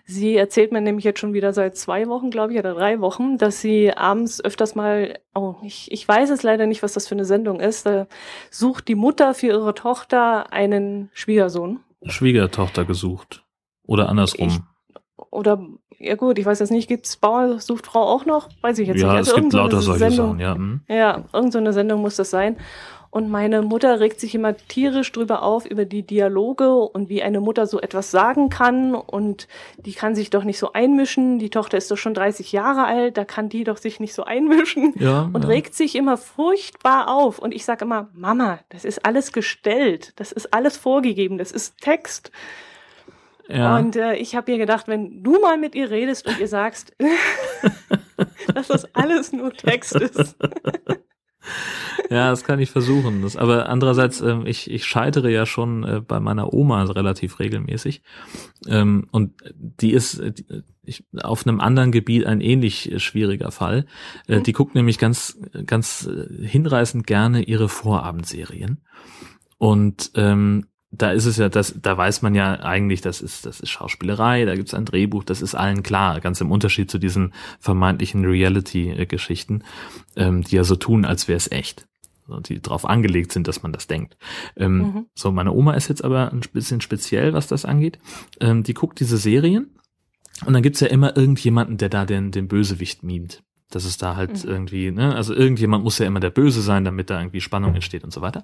Sie erzählt mir nämlich jetzt schon wieder seit zwei Wochen, glaube ich, oder drei Wochen, dass sie abends öfters mal, oh, ich, ich weiß es leider nicht, was das für eine Sendung ist, da sucht die Mutter für ihre Tochter einen Schwiegersohn. Schwiegertochter gesucht. Oder andersrum. Oder, ja gut, ich weiß jetzt nicht, gibt's Bauer sucht Frau auch noch? Weiß ich jetzt ja, nicht. es gibt irgend so eine lauter solche Sendung- Sachen, ja. hm. Ja, irgend so eine Sendung muss das sein. Und meine Mutter regt sich immer tierisch drüber auf, über die Dialoge und wie eine Mutter so etwas sagen kann. Und die kann sich doch nicht so einmischen. Die Tochter ist doch schon 30 Jahre alt, da kann die doch sich nicht so einmischen. Ja, Und ja. regt sich immer furchtbar auf. Und ich sage immer, Mama, das ist alles gestellt. Das ist alles vorgegeben. Das ist Text. ja. Und äh, ich habe ihr gedacht, wenn du mal mit ihr redest und ihr sagst, [laughs] dass das alles nur Text ist. [laughs] [laughs] Ja, das kann ich versuchen. Das, aber andererseits, ähm, ich, ich scheitere ja schon äh, bei meiner Oma relativ regelmäßig. Ähm, und die ist äh, die, ich, auf einem anderen Gebiet ein ähnlich äh, schwieriger Fall. Äh, Mhm. Die guckt nämlich ganz, ganz äh, hinreißend gerne ihre Vorabendserien. Und ähm, da ist es ja, das, da weiß man ja eigentlich, das ist, das ist Schauspielerei, da gibt's ein Drehbuch, das ist allen klar, ganz im Unterschied zu diesen vermeintlichen Reality-Geschichten, ähm, die ja so tun, als wäre es echt. Die darauf angelegt sind, dass man das denkt. Ähm, Mhm. So, meine Oma ist jetzt aber ein bisschen speziell, was das angeht. Ähm, die guckt diese Serien und dann gibt's ja immer irgendjemanden, der da den, den Bösewicht mimt. Das ist da halt Mhm. irgendwie, ne, also irgendjemand muss ja immer der Böse sein, damit da irgendwie Spannung entsteht und so weiter.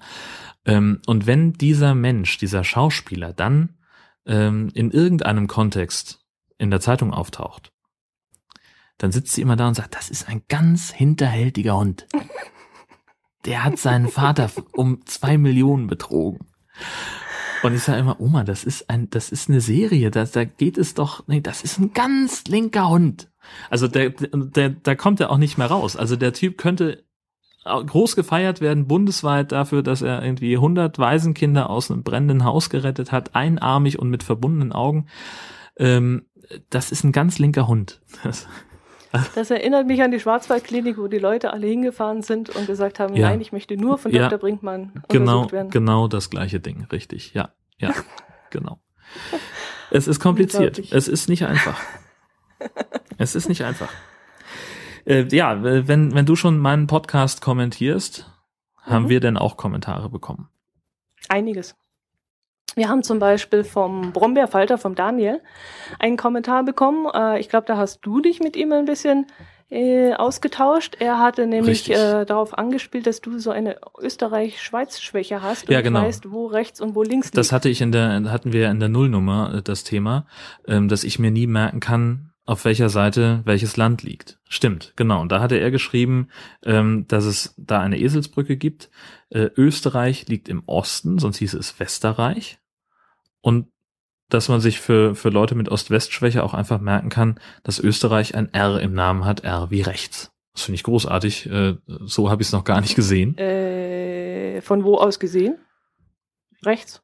Ähm, und wenn dieser Mensch, dieser Schauspieler dann ähm, in irgendeinem Kontext in der Zeitung auftaucht, dann sitzt sie immer da und sagt, das ist ein ganz hinterhältiger Hund. Der hat seinen Vater um zwei Millionen betrogen. Und ich sage immer, Oma, das ist ein, das ist eine Serie, da, da geht es doch, nee, das ist ein ganz linker Hund. Also der, der, da kommt er auch nicht mehr raus. Also der Typ könnte groß gefeiert werden bundesweit dafür, dass er irgendwie 100 Waisenkinder aus einem brennenden Haus gerettet hat, einarmig und mit verbundenen Augen. Ähm, das ist ein ganz linker Hund. Das, Das erinnert mich an die Schwarzwaldklinik, wo die Leute alle hingefahren sind und gesagt haben, Ja. nein, ich möchte nur von Ja. Dr. Brinkmann genau, werden. genau das gleiche Ding, richtig. Ja, ja, [laughs] genau. Es ist kompliziert. Es ist nicht einfach. [laughs] es ist nicht einfach. Äh, ja, wenn, wenn du schon meinen Podcast kommentierst, mhm. haben wir denn auch Kommentare bekommen? Einiges. Wir haben zum Beispiel vom Brombeerfalter, vom Daniel, einen Kommentar bekommen. Äh, ich glaube, da hast du dich mit ihm ein bisschen äh, ausgetauscht. Er hatte nämlich äh, darauf angespielt, dass du so eine Österreich-Schweiz-Schwäche hast und ja, genau. weißt, wo rechts und wo links liegt. Das hatte ich in der, hatten wir in der Nullnummer äh, das Thema, ähm, dass ich mir nie merken kann, auf welcher Seite welches Land liegt. Stimmt, genau. Und da hatte er geschrieben, ähm, dass es da eine Eselsbrücke gibt. Äh, Österreich liegt im Osten, sonst hieß es Westerreich. Und dass man sich für, für Leute mit Ost-West-Schwäche auch einfach merken kann, dass Österreich ein R im Namen hat, R wie rechts. Das finde ich großartig. Äh, so habe ich es noch gar nicht gesehen. Äh, von wo aus gesehen? Rechts?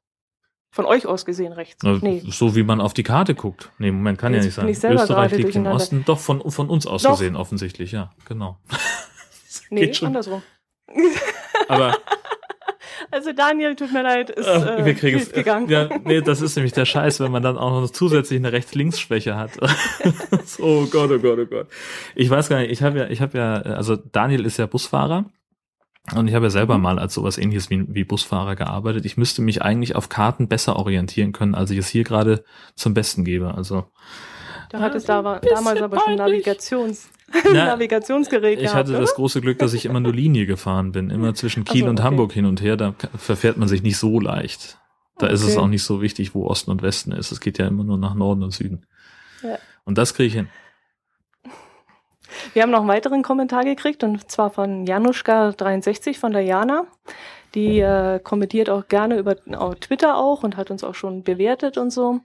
Von euch aus gesehen rechts. Nee. So wie man auf die Karte guckt. Nee, Moment, kann Jetzt ja nicht sein. Österreich liegt im Osten. Doch, von, von uns aus Doch. gesehen offensichtlich, ja, genau. [laughs] nee, andersrum. Aber [laughs] also Daniel, tut mir leid, ist äh, wir kriegen es gegangen. Ja, nee, das ist nämlich der Scheiß, wenn man dann auch noch zusätzlich eine Rechts-Links-Schwäche hat. [laughs] oh Gott, oh Gott, oh Gott. Ich weiß gar nicht, ich habe ja, ich habe ja, also Daniel ist ja Busfahrer und ich habe ja selber mhm. mal als sowas ähnliches wie, wie Busfahrer gearbeitet. Ich müsste mich eigentlich auf Karten besser orientieren können, als ich es hier gerade zum Besten gebe. Also Du hattest da war, damals aber schon Navigations [laughs] [laughs] Na, Navigationsgerät Ich hatte das große Glück, dass ich immer nur Linie gefahren bin, immer zwischen Kiel so, und Hamburg hin und her. Da verfährt man sich nicht so leicht. Da okay. ist es auch nicht so wichtig, wo Osten und Westen ist. Es geht ja immer nur nach Norden und Süden. Ja. Und das kriege ich hin. Wir haben noch einen weiteren Kommentar gekriegt und zwar von Januszka63 von der Jana. Die äh, kommentiert auch gerne über Twitter auch und hat uns auch schon bewertet und so.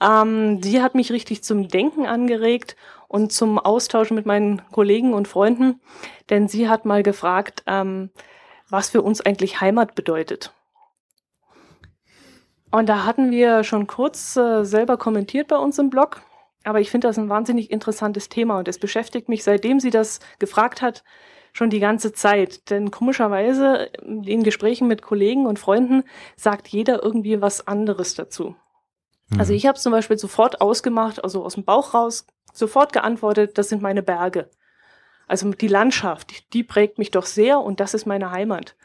Ähm, die hat mich richtig zum Denken angeregt und zum Austauschen mit meinen Kollegen und Freunden, denn sie hat mal gefragt, ähm, was für uns eigentlich Heimat bedeutet. Und da hatten wir schon kurz äh, selber kommentiert bei uns im Blog aber ich finde das ein wahnsinnig interessantes Thema und es beschäftigt mich, seitdem sie das gefragt hat, schon die ganze Zeit. Denn komischerweise in Gesprächen mit Kollegen und Freunden sagt jeder irgendwie was anderes dazu. Mhm. Also ich habe zum Beispiel sofort ausgemacht, also aus dem Bauch raus, sofort geantwortet, das sind meine Berge. Also die Landschaft, die prägt mich doch sehr und das ist meine Heimat.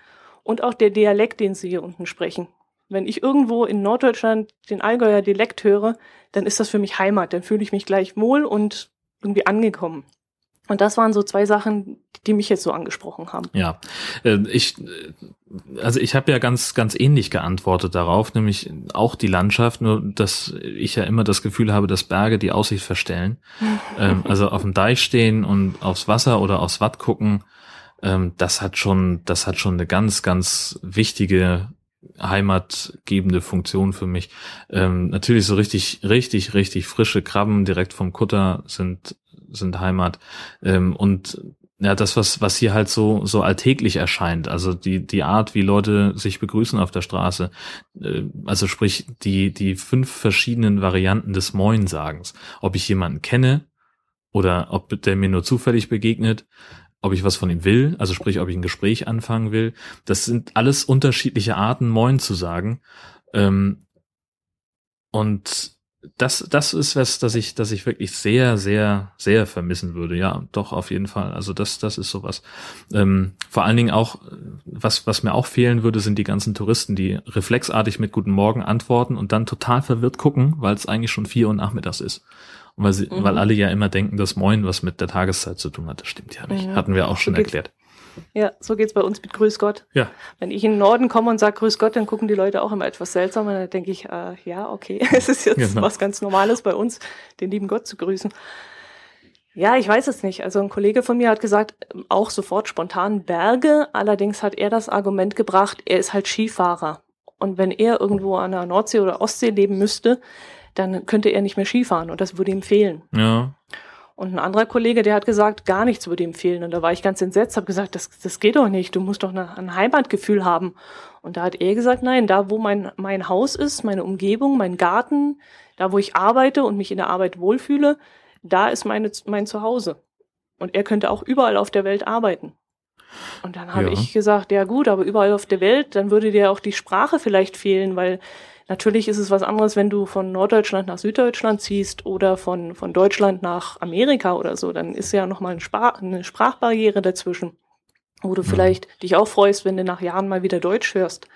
Und auch der Dialekt, den Sie hier unten sprechen. Wenn ich irgendwo in Norddeutschland den Allgäuer Dialekt höre, dann ist das für mich Heimat. Dann fühle ich mich gleich wohl und irgendwie angekommen. Und das waren so zwei Sachen, die mich jetzt so angesprochen haben. Ja, äh, ich, äh, also ich habe ja ganz, ganz ähnlich geantwortet darauf, nämlich auch die Landschaft, nur dass ich ja immer das Gefühl habe, dass Berge die Aussicht verstellen. [laughs] ähm, also auf dem Deich stehen und aufs Wasser oder aufs Watt gucken, ähm, das hat schon, das hat schon eine ganz, ganz wichtige heimatgebende Funktion für mich. Ähm, natürlich so richtig, richtig, richtig frische Krabben direkt vom Kutter sind, sind Heimat. Ähm, und ja, das, was, was hier halt so, so alltäglich erscheint, also die, die Art, wie Leute sich begrüßen auf der Straße, äh, also sprich, die, die fünf verschiedenen Varianten des Moinsagens. Ob ich jemanden kenne oder ob der mir nur zufällig begegnet, ob ich was von ihm will, also sprich, ob ich ein Gespräch anfangen will. Das sind alles unterschiedliche Arten, Moin zu sagen. Ähm, und das, das ist was, dass ich, dass ich wirklich sehr, sehr, sehr vermissen würde. Ja, doch, auf jeden Fall. Also das, das ist sowas. Ähm, vor allen Dingen auch, was, was mir auch fehlen würde, sind die ganzen Touristen, die reflexartig mit Guten Morgen antworten und dann total verwirrt gucken, weil es eigentlich schon vier Uhr nachmittags ist weil, sie, mhm. weil alle ja immer denken, dass Moin was mit der Tageszeit zu tun hat. Das stimmt ja nicht. Ja. Hatten wir auch schon so erklärt. Ja, so geht's bei uns mit Grüß Gott. Ja. Wenn ich in den Norden komme und sage Grüß Gott, dann gucken die Leute auch immer etwas seltsam und dann denke ich, äh, ja, okay, [laughs] es ist jetzt genau. was ganz Normales bei uns, den lieben Gott zu grüßen. Ja, ich weiß es nicht. Also ein Kollege von mir hat gesagt, auch sofort spontan Berge. Allerdings hat er das Argument gebracht, er ist halt Skifahrer. Und wenn er irgendwo an der Nordsee oder Ostsee leben müsste, dann könnte er nicht mehr Skifahren und das würde ihm fehlen. Ja. Und ein anderer Kollege, der hat gesagt, gar nichts würde ihm fehlen. Und da war ich ganz entsetzt, habe gesagt, das, das geht doch nicht, du musst doch ein Heimatgefühl haben. Und da hat er gesagt, nein, da wo mein, mein Haus ist, meine Umgebung, mein Garten, da wo ich arbeite und mich in der Arbeit wohlfühle, da ist meine, mein Zuhause. Und er könnte auch überall auf der Welt arbeiten. Und dann habe ja. ich gesagt, ja gut, aber überall auf der Welt, dann würde dir auch die Sprache vielleicht fehlen, weil natürlich ist es was anderes, wenn du von Norddeutschland nach Süddeutschland ziehst oder von, von Deutschland nach Amerika oder so. Dann ist ja nochmal eine, Sprach, eine Sprachbarriere dazwischen, wo du mhm. vielleicht dich auch freust, wenn du nach Jahren mal wieder Deutsch hörst.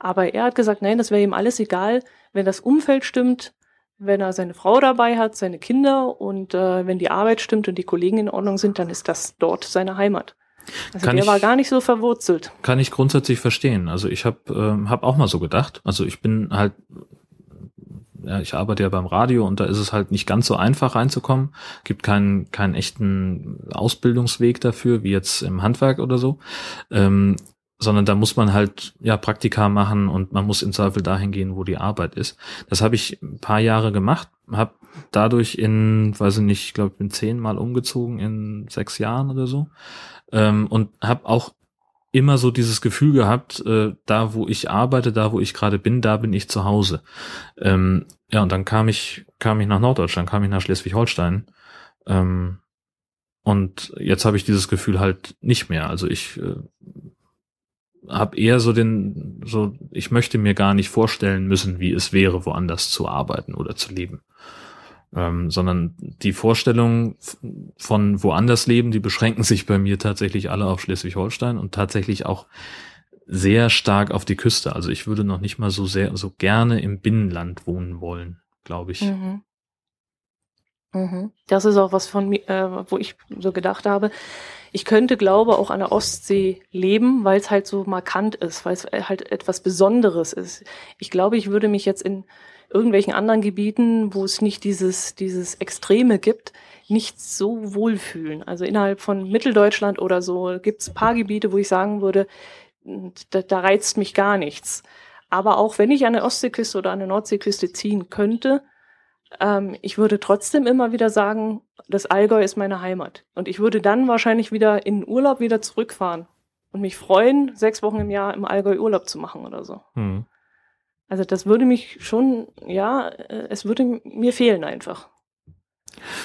Aber er hat gesagt, nein, das wäre ihm alles egal, wenn das Umfeld stimmt, wenn er seine Frau dabei hat, seine Kinder und äh, wenn die Arbeit stimmt und die Kollegen in Ordnung sind, dann ist das dort seine Heimat. Also kann der ich, war gar nicht so verwurzelt. Kann ich grundsätzlich verstehen. Also ich habe ähm, hab auch mal so gedacht. Also ich bin halt, ja, ich arbeite ja beim Radio und da ist es halt nicht ganz so einfach reinzukommen. Gibt keinen keinen echten Ausbildungsweg dafür, wie jetzt im Handwerk oder so. Ähm, sondern da muss man halt ja Praktika machen und man muss im Zweifel dahin gehen, wo die Arbeit ist. Das habe ich ein paar Jahre gemacht, habe dadurch in, weiß ich nicht, ich glaube, bin zehnmal umgezogen in sechs Jahren oder so ähm, und habe auch immer so dieses Gefühl gehabt, äh, da wo ich arbeite, da wo ich gerade bin, da bin ich zu Hause. Ähm, ja, und dann kam ich, kam ich nach Norddeutschland, kam ich nach Schleswig-Holstein. Ähm, und jetzt habe ich dieses Gefühl halt nicht mehr. Also ich äh, habe eher so den, so, ich möchte mir gar nicht vorstellen müssen, wie es wäre, woanders zu arbeiten oder zu leben. Ähm, sondern die Vorstellungen von woanders leben, die beschränken sich bei mir tatsächlich alle auf Schleswig-Holstein und tatsächlich auch sehr stark auf die Küste. Also ich würde noch nicht mal so sehr, so gerne im Binnenland wohnen wollen, glaube ich. Mhm. Mhm. Das ist auch was von mir, äh, wo ich so gedacht habe. Ich könnte, glaube, auch an der Ostsee leben, weil es halt so markant ist, weil es halt etwas Besonderes ist. Ich glaube, ich würde mich jetzt in irgendwelchen anderen Gebieten, wo es nicht dieses, dieses Extreme gibt, nicht so wohlfühlen. Also innerhalb von Mitteldeutschland oder so gibt es paar Gebiete, wo ich sagen würde, da, da reizt mich gar nichts. Aber auch wenn ich an der Ostseeküste oder an der Nordseeküste ziehen könnte, ähm, ich würde trotzdem immer wieder sagen, das Allgäu ist meine Heimat. Und ich würde dann wahrscheinlich wieder in Urlaub wieder zurückfahren und mich freuen, sechs Wochen im Jahr im Allgäu Urlaub zu machen oder so. Hm. Also das würde mich schon, ja, äh, es würde mir fehlen einfach.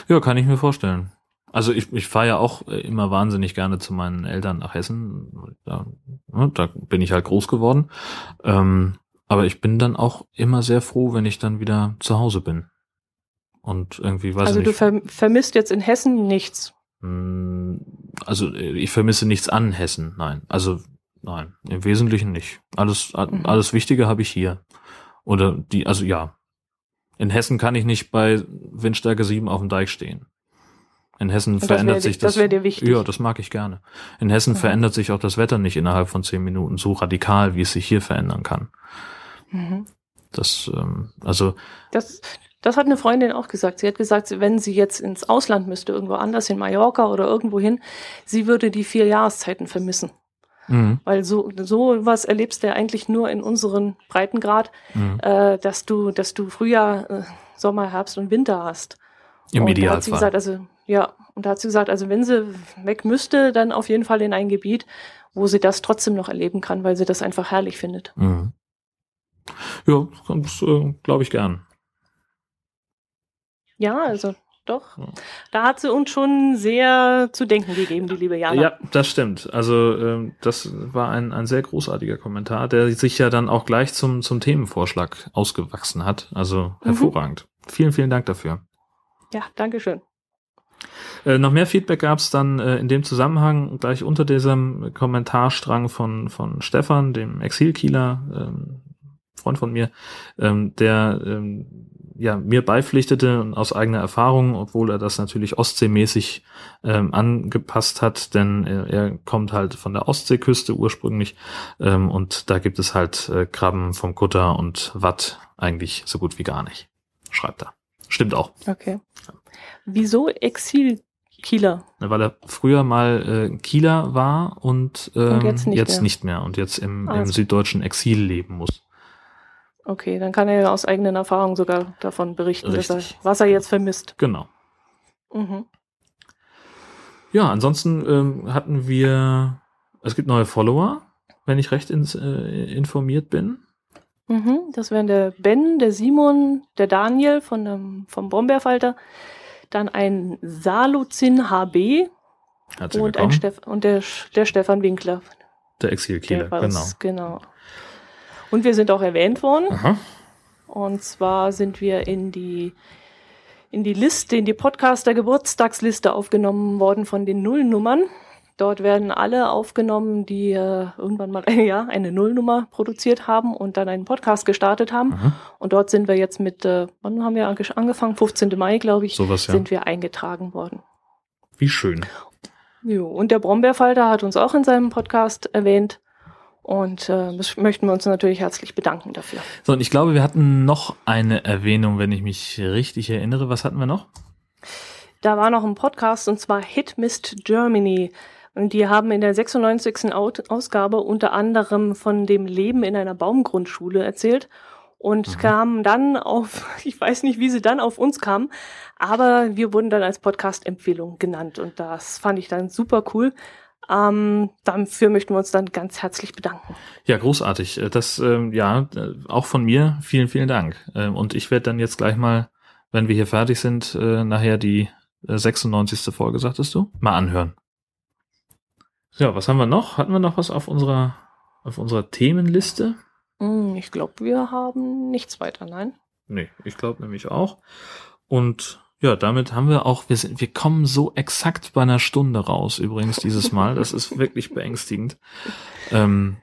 Ja, kann ich mir vorstellen. Also ich, ich fahre ja auch äh, immer wahnsinnig gerne zu meinen Eltern nach Hessen. Da, ne, da bin ich halt groß geworden. Ähm, aber ich bin dann auch immer sehr froh, wenn ich dann wieder zu Hause bin. Und irgendwie weiß Also ich du ver vermisst jetzt in Hessen nichts. Hm, also äh, ich vermisse nichts an Hessen, nein. Also nein, im Wesentlichen nicht. Alles, mhm. alles Wichtige habe ich hier. Oder die, also ja. In Hessen kann ich nicht bei Windstärke 7 auf dem Deich stehen. In Hessen das verändert sich das. Das wäre dir wichtig. Ja, das mag ich gerne. In Hessen mhm. verändert sich auch das Wetter nicht innerhalb von zehn Minuten so radikal, wie es sich hier verändern kann. Mhm. Das, ähm, also. Das, das hat eine Freundin auch gesagt. Sie hat gesagt, wenn sie jetzt ins Ausland müsste, irgendwo anders in Mallorca oder irgendwo hin, sie würde die vier Jahreszeiten vermissen. Mhm. Weil so, so was erlebst du ja eigentlich nur in unseren Breitengrad, mhm. äh, dass du, dass du Frühjahr, äh, Sommer, Herbst und Winter hast. Im und Idealfall. Da hat sie gesagt, also, ja, und da hat sie gesagt, also wenn sie weg müsste, dann auf jeden Fall in ein Gebiet, wo sie das trotzdem noch erleben kann, weil sie das einfach herrlich findet. Mhm. Ja, das äh, glaube ich gern. Ja, also doch. Da hat sie uns schon sehr zu denken gegeben, die liebe Jana. Ja, das stimmt. Also ähm, das war ein, ein sehr großartiger Kommentar, der sich ja dann auch gleich zum, zum Themenvorschlag ausgewachsen hat. Also mhm. hervorragend. Mhm. Vielen, vielen Dank dafür. Ja, Dankeschön. Äh, noch mehr Feedback gab es dann äh, in dem Zusammenhang gleich unter diesem Kommentarstrang von, von Stefan, dem Exilkieler, ähm, Freund von mir, ähm, der ähm, ja, mir beipflichtete und aus eigener Erfahrung, obwohl er das natürlich ostseemäßig ähm, angepasst hat, denn er, er kommt halt von der Ostseeküste ursprünglich ähm, und da gibt es halt äh, Krabben vom Kutter und Watt eigentlich so gut wie gar nicht, schreibt er. Stimmt auch. Okay. Wieso Exil Kieler. Weil er früher mal äh, Kieler war und, ähm, und jetzt, nicht, jetzt mehr. nicht mehr und jetzt im, ah, im süddeutschen Exil leben muss. Okay, dann kann er ja aus eigenen Erfahrungen sogar davon berichten, er, was er jetzt vermisst. Genau. Mhm. Ja, ansonsten ähm, hatten wir, es gibt neue Follower, wenn ich recht ins, äh, informiert bin. Mhm, das wären der Ben, der Simon, der Daniel von dem, vom Brombeerfalter, dann ein Saluzin HB, und, ein. Steff und der, der Stefan Winkler. Der bei genau. genau. Und wir sind auch erwähnt worden. Aha. Und zwar sind wir in die, in die Liste, in die Podcaster Geburtstagsliste aufgenommen worden von den Nullnummern. Dort werden alle aufgenommen, die äh, irgendwann mal [laughs] ja, eine Nullnummer produziert haben und dann einen Podcast gestartet haben. Aha. Und dort sind wir jetzt mit, äh, wann haben wir ange- angefangen? 15. Mai, glaube ich, Sowas, ja. sind wir eingetragen worden. Wie schön. Jo, und der Brombeerfalter hat uns auch in seinem Podcast erwähnt. Und äh, das möchten wir uns natürlich herzlich bedanken dafür. So, und ich glaube, wir hatten noch eine Erwähnung, wenn ich mich richtig erinnere. Was hatten wir noch? Da war noch ein Podcast und zwar Hit Mist Germany. Und die haben in der 96. Au- Ausgabe unter anderem von dem Leben in einer Baumgrundschule erzählt und Mhm. kamen dann auf, [laughs] ich weiß nicht, wie sie dann auf uns kamen, aber wir wurden dann als Podcast-Empfehlung genannt und das fand ich dann super cool. Ähm, dafür möchten wir uns dann ganz herzlich bedanken. Ja, großartig. Äh, Das, ähm, ja, äh, auch von mir vielen, vielen Dank. Ähm, und ich werde dann jetzt gleich mal, wenn wir hier fertig sind, äh, nachher die äh, 96. Folge, sagtest du? Mal anhören. Ja, was haben wir noch? Hatten wir noch was auf unserer, auf unserer Themenliste? Hm, ich glaube, wir haben nichts weiter, nein? Nee, ich glaube nämlich auch. Und ja, damit haben wir auch, wir sind, wir kommen so exakt bei einer Stunde raus, übrigens dieses Mal. Das ist wirklich beängstigend. Ähm,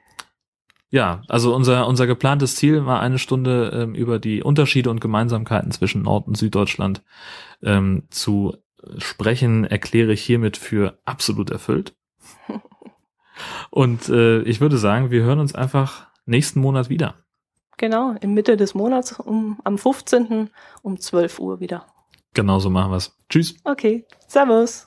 ja, also unser, unser geplantes Ziel war eine Stunde ähm, über die Unterschiede und Gemeinsamkeiten zwischen Nord- und Süddeutschland ähm, zu sprechen, erkläre ich hiermit für absolut erfüllt. Und äh, ich würde sagen, wir hören uns einfach nächsten Monat wieder. Genau, in Mitte des Monats um, am 15. um 12 Uhr wieder. Genauso machen wir's. Tschüss. Okay, Servus.